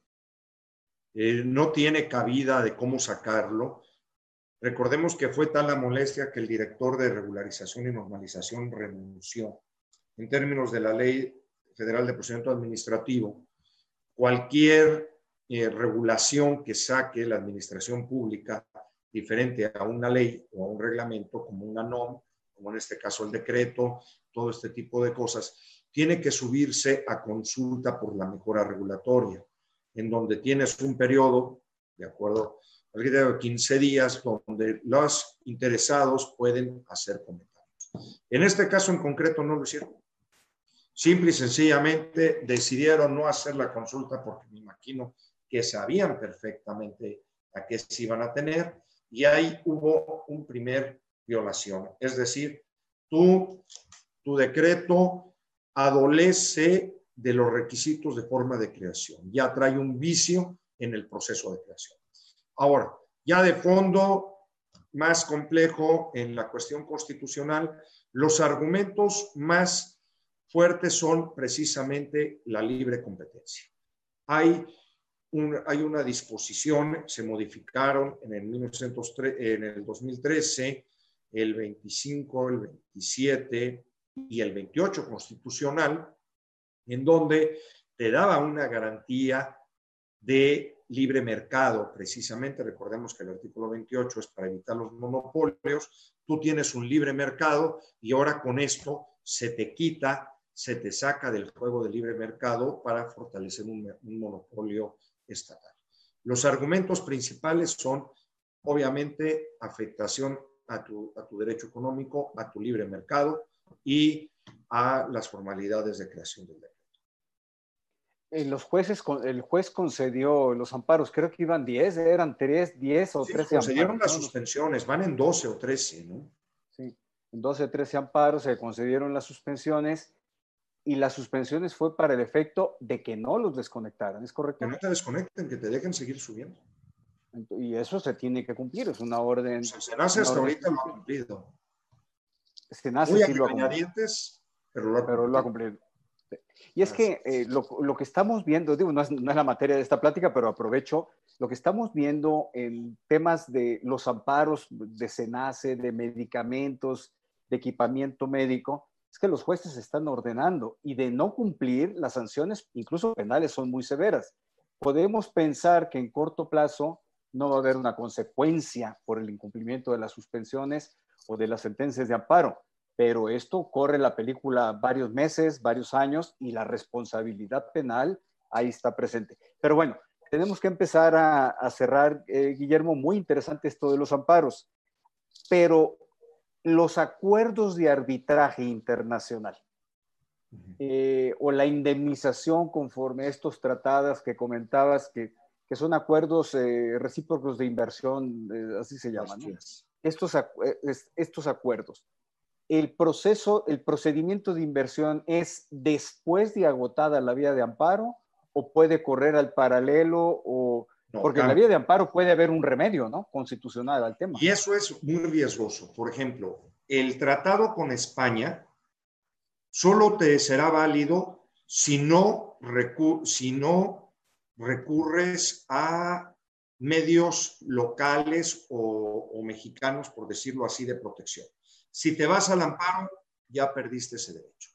eh, no tiene cabida de cómo sacarlo. Recordemos que fue tal la molestia que el director de regularización y normalización renunció. En términos de la Ley Federal de Procedimiento Administrativo, cualquier eh, regulación que saque la administración pública diferente a una ley o a un reglamento, como una NOM, como en este caso el decreto, todo este tipo de cosas, tiene que subirse a consulta por la mejora regulatoria, en donde tienes un periodo, de acuerdo al 15 días, donde los interesados pueden hacer comentarios. En este caso en concreto no lo hicieron. Simple y sencillamente decidieron no hacer la consulta porque me imagino que sabían perfectamente a qué se iban a tener y ahí hubo un primer violación. Es decir, tú, tu decreto adolece de los requisitos de forma de creación, ya trae un vicio en el proceso de creación. Ahora, ya de fondo más complejo en la cuestión constitucional, los argumentos más fuertes son precisamente la libre competencia. Hay una disposición, se modificaron en el, 1903, en el 2013 el 25, el 27 y el 28 constitucional, en donde te daba una garantía de libre mercado, precisamente, recordemos que el artículo 28 es para evitar los monopolios, tú tienes un libre mercado y ahora con esto se te quita, se te saca del juego de libre mercado para fortalecer un, un monopolio estatal. Los argumentos principales son, obviamente, afectación a tu, a tu derecho económico, a tu libre mercado y a las formalidades de creación del decreto. Los jueces, el juez concedió los amparos, creo que iban 10, eran 3, 10 o 13 concedieron las suspensiones, van en 12 o 13, ¿no? Sí, en 12 o 13 amparos se concedieron las suspensiones y las suspensiones fue para el efecto de que no los desconectaran, ¿es correcto? Que no te desconecten, que te dejen seguir subiendo. Y eso se tiene que cumplir, es una orden. Se nace hasta ahorita lo ha cumplido. Nace Muy sí lo pero lo ha cumplido. Y es que eh, lo, lo, que estamos viendo, digo, no es, no es, la materia de esta plática, pero aprovecho, lo que estamos viendo en temas de los amparos de SENACE, de medicamentos, de equipamiento médico, es que los jueces están ordenando y de no cumplir, las sanciones, incluso penales, son muy severas. Podemos pensar que en corto plazo no va a haber una consecuencia por el incumplimiento de las suspensiones o de las sentencias de amparo, pero esto corre la película varios meses, varios años y la responsabilidad penal ahí está presente. Pero bueno, tenemos que empezar a, cerrar, eh, Guillermo, muy interesante esto de los amparos, pero los acuerdos de arbitraje internacional eh, o la indemnización conforme a estos tratados que comentabas, que, son acuerdos eh, recíprocos de inversión, así se llaman, estos, estos acuerdos el proceso, el procedimiento de inversión es después de agotada la vía de amparo o puede correr al paralelo o porque en la vía de amparo puede haber un remedio, ¿no? Constitucional al tema. Y eso es muy riesgoso. Por ejemplo, el tratado con España solo te será válido si no, si no recurres a medios locales o mexicanos, por decirlo así, de protección. Si te vas al amparo, ya perdiste ese derecho.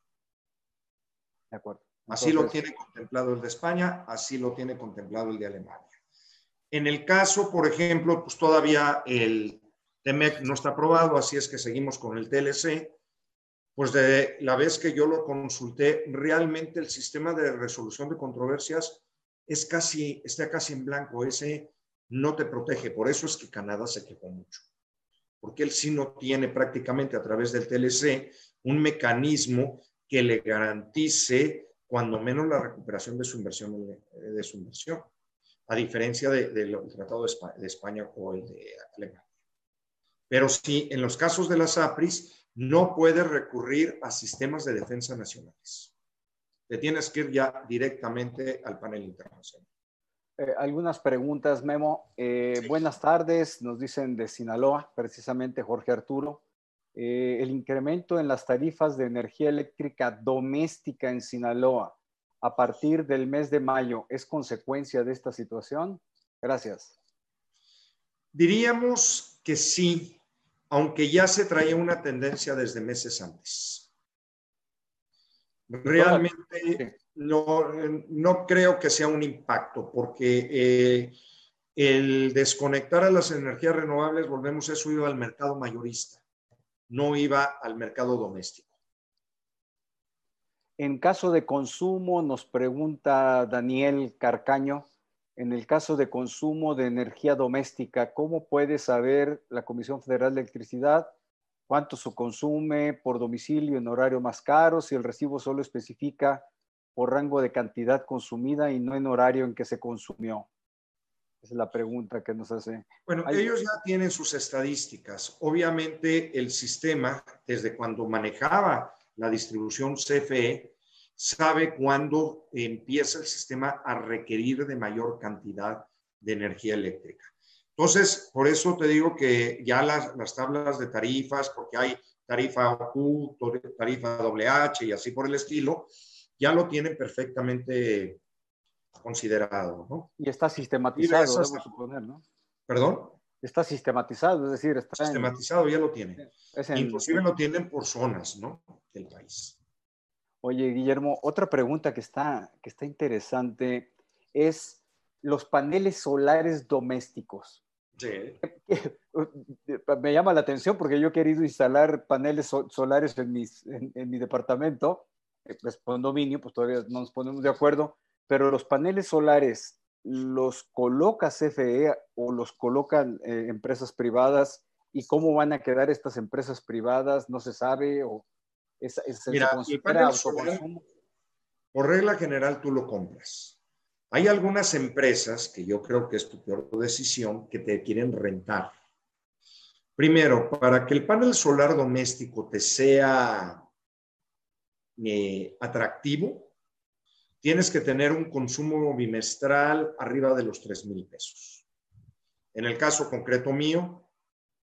De acuerdo. así lo tiene contemplado el de España, así lo tiene contemplado el de Alemania. En el caso, por ejemplo, pues todavía el TEMEC no está aprobado, así es que seguimos con el TLC. Pues de la vez que yo lo consulté, realmente el sistema de resolución de controversias es casi, está casi en blanco, ese no te protege. Por eso es que Canadá se quejó mucho porque él sí no tiene prácticamente a través del TLC un mecanismo que le garantice cuando menos la recuperación de su inversión, de su inversión a diferencia del Tratado de España, o el de Alemania. Pero sí, en los casos de las APRIS, no puedes recurrir a sistemas de defensa nacionales. Te tienes que ir ya directamente al panel internacional. Eh, algunas preguntas, Memo. Eh, buenas tardes, nos dicen de Sinaloa, precisamente Jorge Arturo. Eh, el incremento en las tarifas de energía eléctrica doméstica en Sinaloa a partir del mes de mayo es consecuencia de esta situación? Gracias. Diríamos que sí, aunque ya se traía una tendencia desde meses antes. Realmente no, no creo que sea un impacto, porque eh, el desconectar a las energías renovables, volvemos, eso iba al mercado mayorista, no iba al mercado doméstico. En caso de consumo, nos pregunta Daniel Carcaño, en el caso de consumo de energía doméstica, ¿cómo puede saber la Comisión Federal de Electricidad cuánto se consume por domicilio en horario más caro si el recibo solo especifica por rango de cantidad consumida y no en horario en que se consumió? Esa es la pregunta que nos hace. Bueno, ellos ya tienen sus estadísticas. Obviamente el sistema, desde cuando manejaba la distribución CFE, sabe cuándo empieza el sistema a requerir de mayor cantidad de energía eléctrica. Entonces, por eso te digo que ya las, las tablas de tarifas, porque hay tarifa Q, tarifa WH y así por el estilo, ya lo tienen perfectamente considerado, ¿no? Y está sistematizado, debo suponer, ¿no? ¿Perdón? Está sistematizado, es decir, está sistematizado, ya lo tienen. Inclusive lo tienen por zonas, ¿no? Del país. Oye, Guillermo, otra pregunta que está, que está interesante es los paneles solares domésticos. Sí. Me llama la atención porque yo he querido instalar paneles solares en, mis, en mi departamento pues, condominio, pues todavía no nos ponemos de acuerdo, pero los paneles solares los coloca CFE o los colocan eh, empresas privadas y cómo van a quedar estas empresas privadas, no se sabe o es, Mira, el panel solar, por regla general tú lo compras. Hay algunas empresas que yo creo que es tu peor decisión que te quieren rentar. Primero, para que el panel solar doméstico te sea eh, atractivo, tienes que tener un consumo bimestral arriba de los 3 mil pesos. En el caso concreto mío,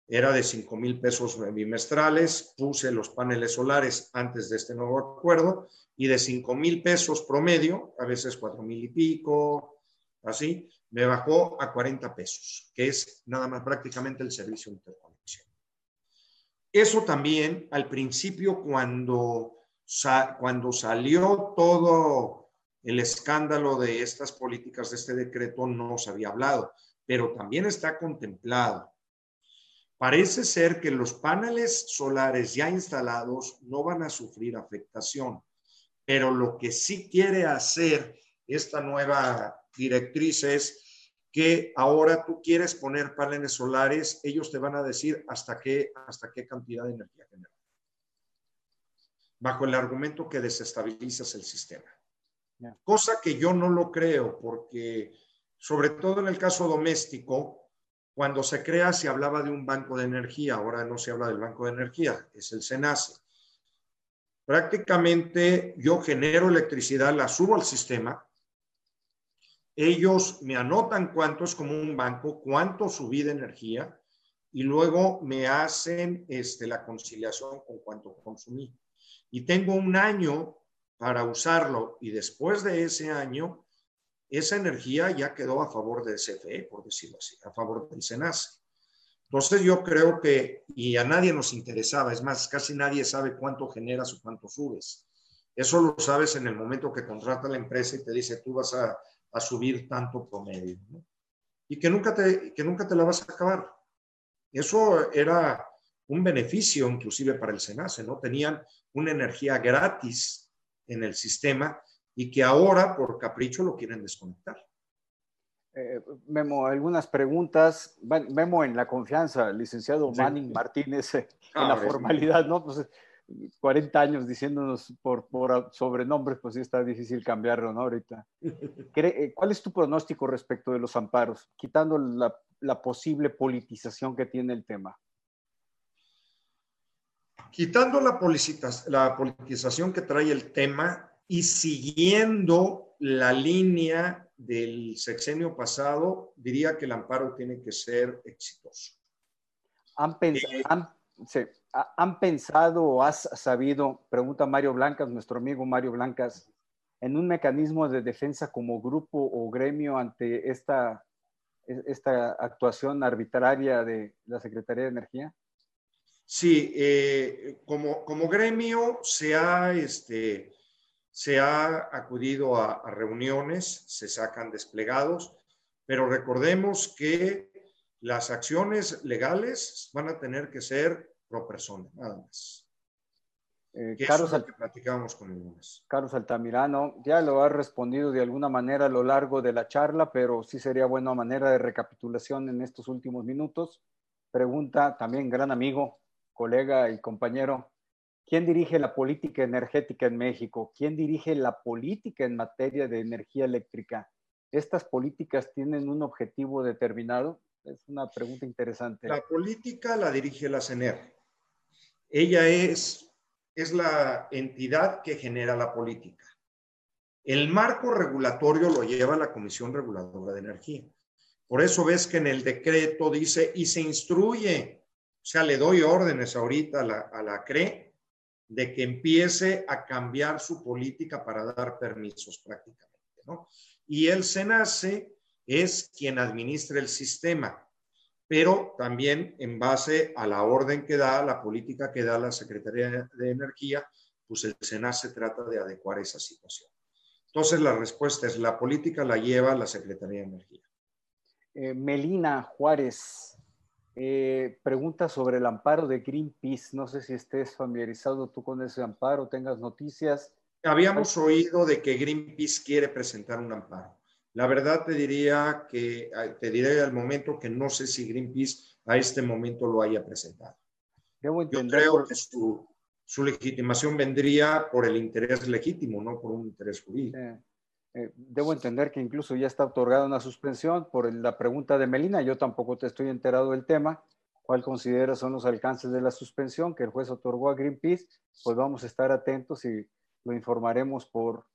era de 5 mil pesos bimestrales, puse los paneles solares antes de este nuevo acuerdo y de 5 mil pesos promedio, a veces 4 mil y pico, así, me bajó a 40 pesos, que es nada más prácticamente el servicio de interconexión. Eso también al principio cuando cuando salió todo el escándalo de estas políticas de este decreto no se había hablado, pero también está contemplado. Parece ser que los paneles solares ya instalados no van a sufrir afectación, pero lo que sí quiere hacer esta nueva directriz es que ahora tú quieres poner paneles solares, ellos te van a decir hasta qué, hasta qué cantidad de energía generar. Bajo el argumento que desestabilizas el sistema. Cosa que yo no lo creo, porque sobre todo en el caso doméstico, cuando se crea se hablaba de un banco de energía, ahora no se habla del banco de energía, es el SENACE. Prácticamente yo genero electricidad, la subo al sistema, ellos me anotan cuánto es como un banco, cuánto subí de energía y luego me hacen este, la conciliación con cuánto consumí. Y tengo un año para usarlo y después de ese año esa energía ya quedó a favor de CFE, por decirlo así, a favor del SENACE. Entonces yo creo que, y a nadie nos interesaba, es más, casi nadie sabe cuánto generas o cuánto subes. Eso lo sabes en el momento que contrata la empresa y te dice, tú vas a, subir tanto promedio. Y que nunca, te, que nunca te la vas a acabar. Eso era un beneficio inclusive para el SENACE, ¿no? Tenían una energía gratis en el sistema y que ahora por capricho lo quieren desconectar. Eh, Memo, algunas preguntas. Memo en la confianza, licenciado Manning Martínez, en la formalidad, ¿no? Pues 40 años diciéndonos por, por sobrenombres, pues sí está difícil cambiarlo, ¿no? Ahorita. Eh, ¿Cuál es tu pronóstico respecto de los amparos, quitando la, la posible politización que tiene el tema? Quitando la, la politización que trae el tema, y siguiendo la línea del sexenio pasado, diría que el amparo tiene que ser exitoso. ¿Han, eh, han, pensado o has sabido, pregunta Mario Blancas, nuestro amigo Mario Blancas, en un mecanismo de defensa como grupo o gremio ante esta, esta actuación arbitraria de la Secretaría de Energía? Sí, eh, como, como gremio se ha este, se ha acudido a, reuniones, se sacan desplegados, pero recordemos que las acciones legales van a tener que ser pro persona, nada más. Eh, Carlos, que platicamos con el Carlos Altamirano, ya lo ha respondido de alguna manera a lo largo de la charla, pero sí sería buena manera de recapitulación en estos últimos minutos. Pregunta también gran amigo, colega y compañero ¿Quién dirige la política energética en México? ¿Quién dirige la política en materia de energía eléctrica? ¿Estas políticas tienen un objetivo determinado? Es una pregunta interesante. La política la dirige la CENER. Ella es, es la entidad que genera la política. El marco regulatorio lo lleva la Comisión Reguladora de Energía. Por eso ves que en el decreto dice y se instruye, o sea, le doy órdenes ahorita a la, a la CRE de que empiece a cambiar su política para dar permisos prácticamente, ¿no? Y el SENACE es quien administra el sistema, pero también en base a la orden que da, la política que da la Secretaría de Energía, pues el SENACE trata de adecuar esa situación. Entonces la respuesta es, la política la lleva la Secretaría de Energía. Eh, Melina Juárez, eh, pregunta sobre el amparo de Greenpeace. No sé si estés familiarizado tú con ese amparo, tengas noticias. Habíamos oído de que Greenpeace quiere presentar un amparo. La verdad te diría que te diré al momento que no sé si Greenpeace a este momento lo haya presentado. Yo creo que su, legitimación vendría por el interés legítimo, no por un interés jurídico. Eh, debo entender que incluso ya está otorgada una suspensión por la pregunta de Melina. Yo tampoco te estoy enterado del tema. ¿Cuál consideras son los alcances de la suspensión que el juez otorgó a Greenpeace? Pues vamos a estar atentos y lo informaremos por,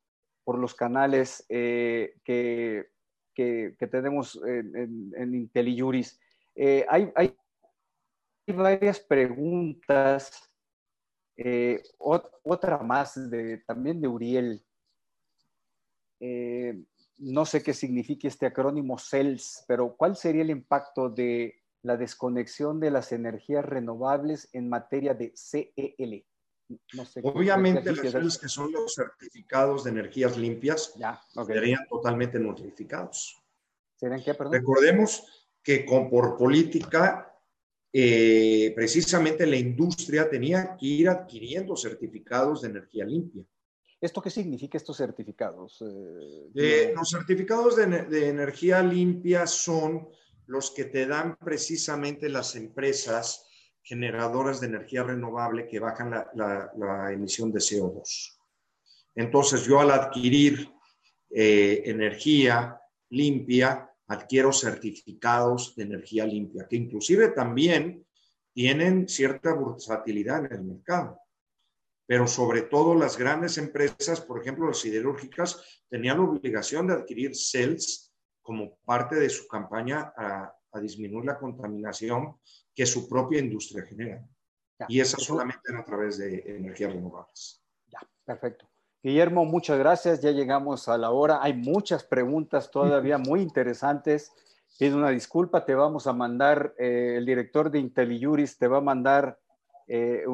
por los canales eh, que, que, tenemos en, en, IntelliJuris. Eh, hay, hay, varias preguntas. otra más de, también de Uriel. Eh, no sé qué significa este acrónimo CELS, pero ¿cuál sería el impacto de la desconexión de las energías renovables en materia de CEL? Obviamente, los CELS que son los certificados de energías limpias serían totalmente notificados. ¿Serían qué, Recordemos que con, por política eh, precisamente la industria tenía que ir adquiriendo certificados de energía limpia. ¿Esto qué significa estos certificados? Eh, los certificados de, energía limpia son los que te dan precisamente las empresas generadoras de energía renovable que bajan la, emisión de CO2. Entonces, yo al adquirir eh, energía limpia, adquiero certificados de energía limpia, que inclusive también tienen cierta versatilidad en el mercado pero sobre todo las grandes empresas, por ejemplo, las siderúrgicas, tenían la obligación de adquirir CELS como parte de su campaña a, disminuir la contaminación que su propia industria genera. Y esa solamente a través de energías renovables. Ya, perfecto. Guillermo, muchas gracias. Ya llegamos a la hora. Hay muchas preguntas todavía muy interesantes. Pido una disculpa, te vamos a mandar, eh, el director de IntelliJuris te va a mandar eh,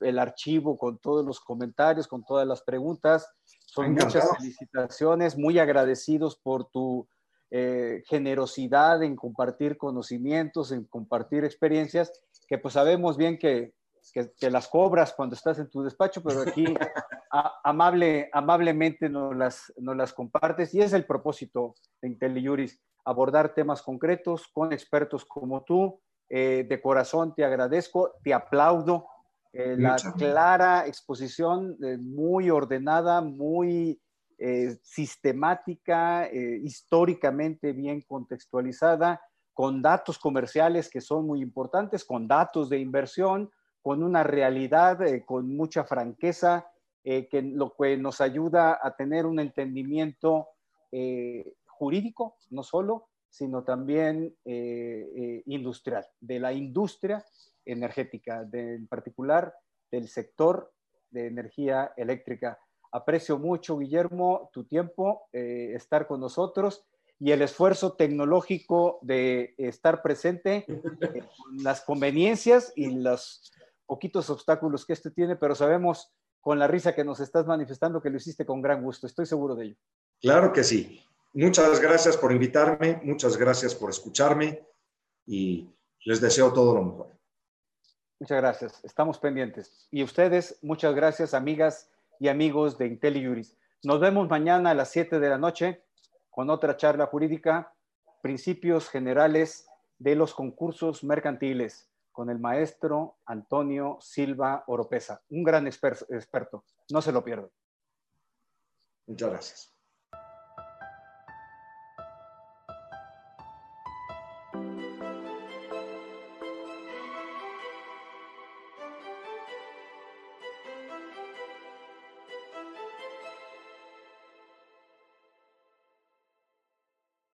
el archivo con todos los comentarios, con todas las preguntas. Son muchas felicitaciones, muy agradecidos por tu eh, generosidad en compartir conocimientos, en compartir experiencias, que pues sabemos bien que, que, las cobras cuando estás en tu despacho, pero aquí amable, amablemente nos las, nos las compartes y es el propósito de IntelliJuris, abordar temas concretos con expertos como tú, eh, de corazón te agradezco, te aplaudo. Eh, la clara exposición, eh, muy ordenada, muy sistemática, históricamente bien contextualizada, con datos comerciales que son muy importantes, con datos de inversión, con una realidad, con mucha franqueza, que lo que nos ayuda a tener un entendimiento jurídico, no solo, sino también eh, eh, industrial, de la industria energética, en particular del sector de energía eléctrica. Aprecio mucho, Guillermo, tu tiempo, eh, estar con nosotros y el esfuerzo tecnológico de estar presente con las conveniencias y los poquitos obstáculos que esto tiene, pero sabemos con la risa que nos estás manifestando que lo hiciste con gran gusto, estoy seguro de ello. Claro que sí. Muchas gracias por invitarme, muchas gracias por escucharme y les deseo todo lo mejor. Muchas gracias, estamos pendientes. Y ustedes, muchas gracias, amigas y amigos de IntelliJuris. Nos vemos mañana a las 7 de la noche con otra charla jurídica, principios generales de los concursos mercantiles, con el maestro Antonio Silva Oropesa, un gran experto. No se lo pierdan. Muchas gracias.